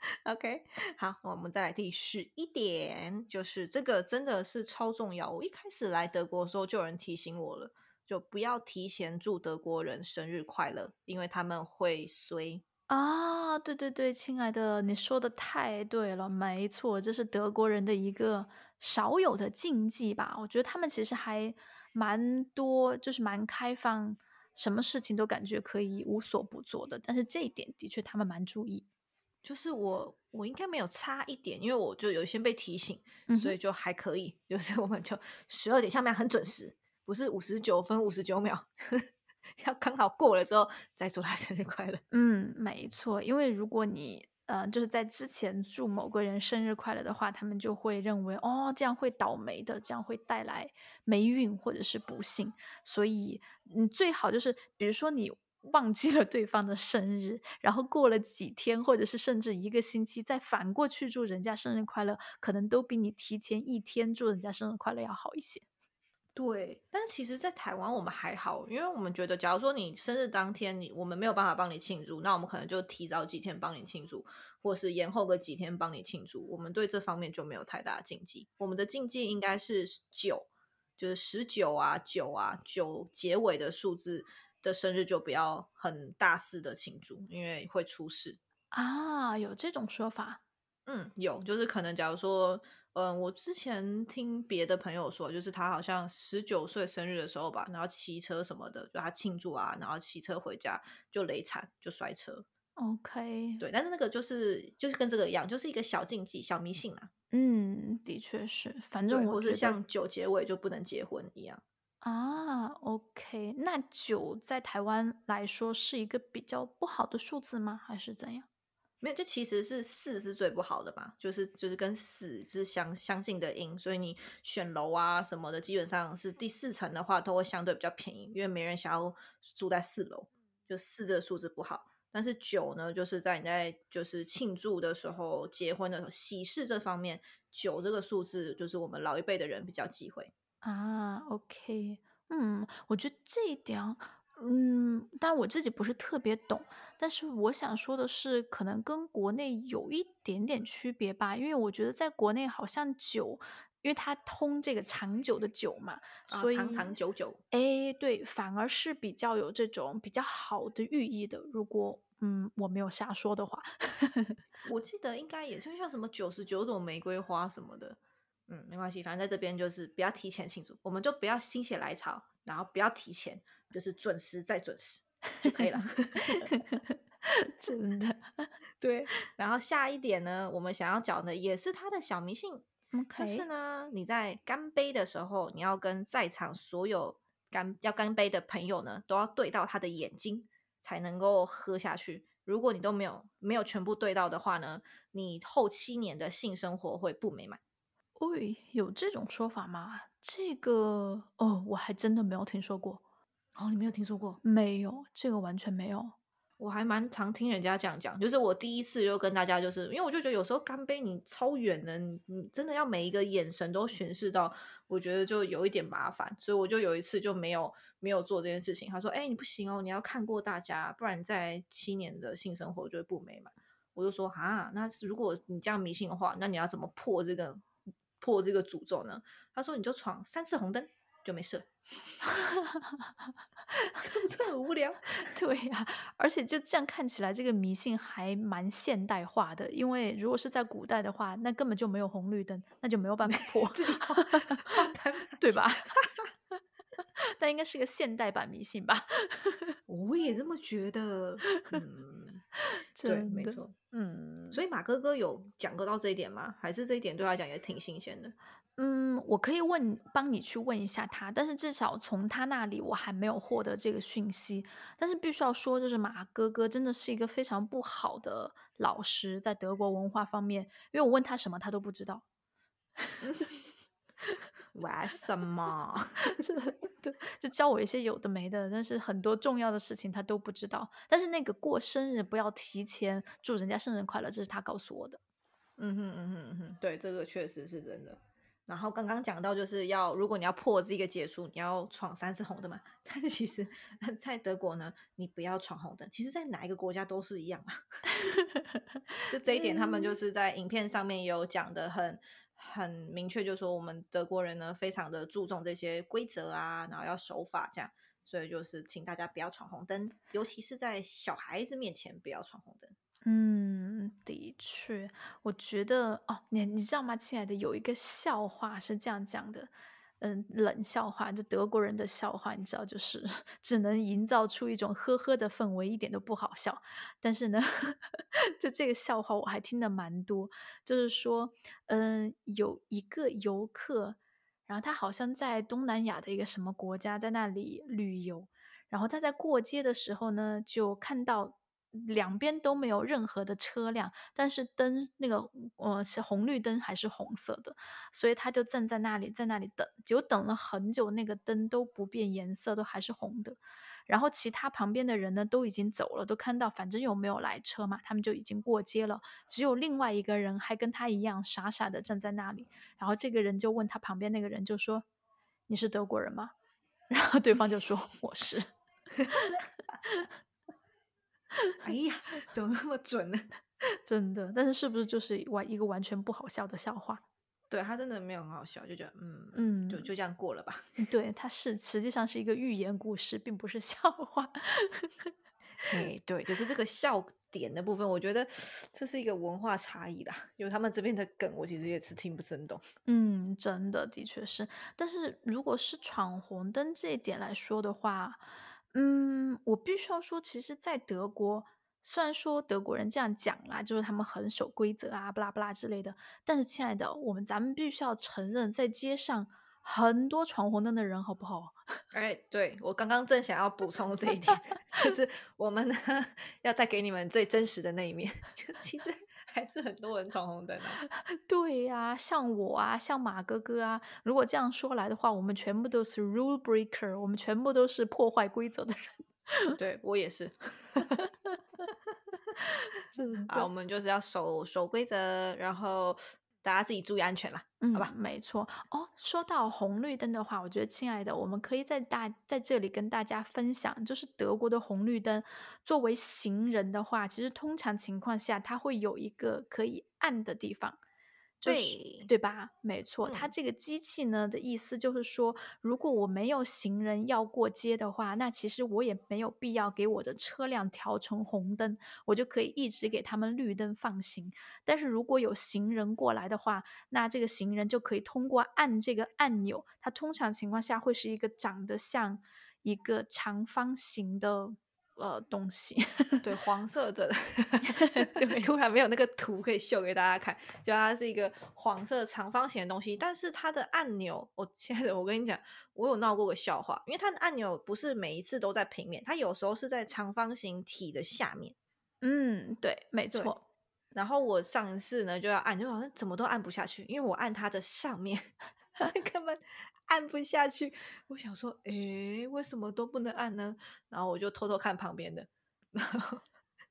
OK，好，我们再来第十一点，就是这个真的是超重要。我一开始来德国的时候，就有人提醒我了，就不要提前祝德国人生日快乐，因为他们会衰。
啊，对对对，亲爱的，你说的太对了，没错，这是德国人的一个少有的禁忌吧？我觉得他们其实还蛮多，就是蛮开放，什么事情都感觉可以无所不做的。但是这一点的确他们蛮注意。
就是我，我应该没有差一点，因为我就有先被提醒，所以就还可以。就是我们就十二点下面很准时，不是五十九分五十九秒，要刚好过了之后再祝他生日快乐。
嗯，没错，因为如果你呃就是在之前祝某个人生日快乐的话，他们就会认为哦这样会倒霉的，这样会带来霉运或者是不幸，所以你最好就是比如说你。忘记了对方的生日，然后过了几天，或者是甚至一个星期，再反过去祝人家生日快乐，可能都比你提前一天祝人家生日快乐要好一些。
对，但是其实，在台湾我们还好，因为我们觉得，假如说你生日当天你我们没有办法帮你庆祝，那我们可能就提早几天帮你庆祝，或是延后个几天帮你庆祝。我们对这方面就没有太大的禁忌。我们的禁忌应该是九，就是十九啊，九啊，九结尾的数字。的生日就不要很大肆的庆祝，因为会出事
啊。有这种说法？
嗯，有，就是可能假如说，嗯，我之前听别的朋友说，就是他好像十九岁生日的时候吧，然后骑车什么的，就他庆祝啊，然后骑车回家就雷惨，就摔车。
OK，
对，但是那个就是就是跟这个一样，就是一个小禁忌、小迷信啊。
嗯，的确是，反正我
是像九结尾就不能结婚一样。
啊，OK，那九在台湾来说是一个比较不好的数字吗？还是怎样？
没有，就其实是四是最不好的嘛，就是就是跟死是相相近的音，所以你选楼啊什么的，基本上是第四层的话都会相对比较便宜，因为没人想要住在四楼，就四这个数字不好。但是九呢，就是在你在就是庆祝的时候、结婚的时候、喜事这方面，九这个数字就是我们老一辈的人比较忌讳。
啊，OK，嗯，我觉得这一点，嗯，但我自己不是特别懂，但是我想说的是，可能跟国内有一点点区别吧，因为我觉得在国内好像酒，因为它通这个长久的久嘛，所以
长长久久，
哎，对，反而是比较有这种比较好的寓意的。如果嗯我没有瞎说的话，
我记得应该也就像什么九十九朵玫瑰花什么的。嗯，没关系，反正在这边就是不要提前庆祝，我们就不要心血来潮，然后不要提前，就是准时再准时就可以了。
真的，
对。然后下一点呢，我们想要讲的也是他的小迷信，就是呢，你在干杯的时候，你要跟在场所有干要干杯的朋友呢，都要对到他的眼睛，才能够喝下去。如果你都没有没有全部对到的话呢，你后七年的性生活会不美满。
喂，有这种说法吗？这个哦，我还真的没有听说过。
哦，你没有听说过？
没有，这个完全没有。
我还蛮常听人家这样讲，就是我第一次就跟大家，就是因为我就觉得有时候干杯你超远的，你你真的要每一个眼神都巡视到，我觉得就有一点麻烦，所以我就有一次就没有没有做这件事情。他说：“哎，你不行哦，你要看过大家，不然在七年的性生活就会不美满。”我就说：“啊，那如果你这样迷信的话，那你要怎么破这个？”破这个诅咒呢？他说：“你就闯三次红灯就没事。”是不是很无聊？
对呀，而且就这样看起来，这个迷信还蛮现代化的。因为如果是在古代的话，那根本就没有红绿灯，那就没有办法破，对吧？但应该是个现代版迷信吧？
我也这么觉得。嗯，对，没错。嗯，所以马哥哥有讲过到这一点吗？还是这一点对他讲也挺新鲜的？
嗯，我可以问，帮你去问一下他。但是至少从他那里，我还没有获得这个讯息。但是必须要说，就是马哥哥真的是一个非常不好的老师，在德国文化方面，因为我问他什么，他都不知道。
玩什么？
就就教我一些有的没的，但是很多重要的事情他都不知道。但是那个过生日不要提前祝人家生日快乐，这是他告诉我的。
嗯哼嗯哼嗯哼，对，这个确实是真的。然后刚刚讲到就是要，如果你要破这个结束，你要闯三次红灯嘛。但其实，在德国呢，你不要闯红灯。其实，在哪一个国家都是一样啊。就这一点，他们就是在影片上面有讲的很。很明确，就是说我们德国人呢，非常的注重这些规则啊，然后要守法这样，所以就是请大家不要闯红灯，尤其是在小孩子面前不要闯红灯。
嗯，的确，我觉得哦，你你知道吗，亲爱的，有一个笑话是这样讲的，嗯，冷笑话，就德国人的笑话，你知道，就是 只能营造出一种呵呵的氛围，一点都不好笑。但是呢，就这个笑话我还听得蛮多，就是说，嗯，有一个游客，然后他好像在东南亚的一个什么国家，在那里旅游，然后他在过街的时候呢，就看到。两边都没有任何的车辆，但是灯那个呃是红绿灯还是红色的，所以他就站在那里，在那里等，就等了很久，那个灯都不变颜色，都还是红的。然后其他旁边的人呢都已经走了，都看到反正有没有来车嘛，他们就已经过街了。只有另外一个人还跟他一样傻傻的站在那里。然后这个人就问他旁边那个人就说：“你是德国人吗？” 然后对方就说：“我是。”
哎呀，怎么那么准呢？
真的，但是是不是就是完一个完全不好笑的笑话？
对他真的没有很好笑，就觉得嗯嗯，就就这样过了吧。
对，它是实际上是一个寓言故事，并不是笑话。
哎，对，就是这个笑点的部分，我觉得这是一个文化差异啦。因为他们这边的梗，我其实也是听不真懂。
嗯，真的，的确是。但是如果是闯红灯这一点来说的话，嗯，我必须要说，其实，在德国，虽然说德国人这样讲啦，就是他们很守规则啊，不拉不拉之类的，但是，亲爱的，我们咱们必须要承认，在街上很多闯红灯的人，好不好？
哎，对我刚刚正想要补充这一点，就是我们呢 要带给你们最真实的那一面，就其实。还是很多人闯红灯啊！
对呀，像我啊，像马哥哥啊，如果这样说来的话，我们全部都是 rule breaker，我们全部都是破坏规则的人。
对我也是。啊，我们就是要守守规则，然后。大家自己注意安全啦，好吧？
没错哦。说到红绿灯的话，我觉得亲爱的，我们可以在大在这里跟大家分享，就是德国的红绿灯，作为行人的话，其实通常情况下，它会有一个可以按的地方。对对吧？没错，它这个机器呢的意思就是说，如果我没有行人要过街的话，那其实我也没有必要给我的车辆调成红灯，我就可以一直给他们绿灯放行。但是如果有行人过来的话，那这个行人就可以通过按这个按钮，它通常情况下会是一个长得像一个长方形的。呃，东西
对黄色的 对，突然没有那个图可以秀给大家看，就它是一个黄色长方形的东西，但是它的按钮，我亲爱的，我跟你讲，我有闹过个笑话，因为它的按钮不是每一次都在平面，它有时候是在长方形体的下面。
嗯，对，没错。
然后我上一次呢就要按，就好像怎么都按不下去，因为我按它的上面，根本。按不下去，我想说，诶，为什么都不能按呢？然后我就偷偷看旁边的，然后，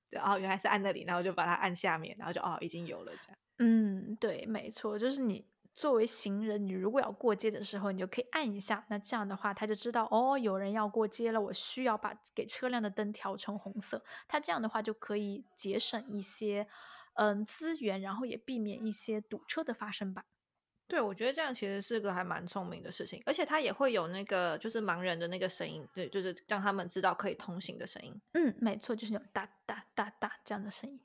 然后原来是按那里，然后就把它按下面，然后就哦，已经有了这样。
嗯，对，没错，就是你作为行人，你如果要过街的时候，你就可以按一下，那这样的话，他就知道哦，有人要过街了，我需要把给车辆的灯调成红色，他这样的话就可以节省一些嗯资源，然后也避免一些堵车的发生吧。
对，我觉得这样其实是个还蛮聪明的事情，而且它也会有那个就是盲人的那个声音，对，就是让他们知道可以通行的声音。
嗯，没错，就是有哒哒哒哒这样的声音。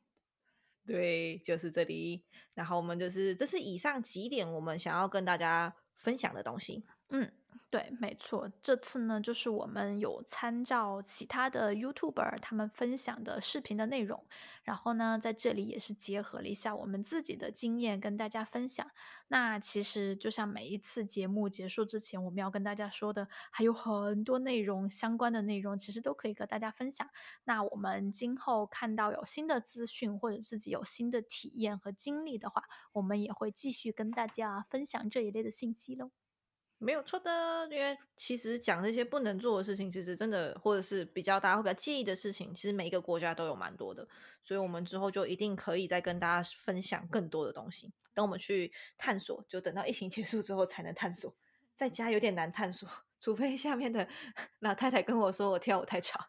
对，就是这里。然后我们就是这是以上几点我们想要跟大家分享的东西。
嗯。对，没错，这次呢，就是我们有参照其他的 YouTuber 他们分享的视频的内容，然后呢，在这里也是结合了一下我们自己的经验跟大家分享。那其实就像每一次节目结束之前，我们要跟大家说的，还有很多内容相关的内容，其实都可以跟大家分享。那我们今后看到有新的资讯或者自己有新的体验和经历的话，我们也会继续跟大家分享这一类的信息喽。
没有错的，因为其实讲这些不能做的事情，其实真的或者是比较大家会比较介意的事情，其实每一个国家都有蛮多的，所以我们之后就一定可以再跟大家分享更多的东西。等我们去探索，就等到疫情结束之后才能探索，在家有点难探索，除非下面的 老太太跟我说我跳舞太吵，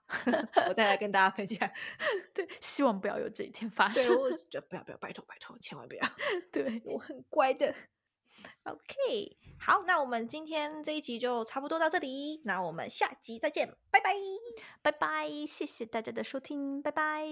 我再来跟大家分享。
对，希望不要有这一天发生。
我就不要不要，拜托拜托，千万不要。
对
我很乖的。OK，好，那我们今天这一集就差不多到这里，那我们下集再见，拜拜，
拜拜，谢谢大家的收听，拜拜。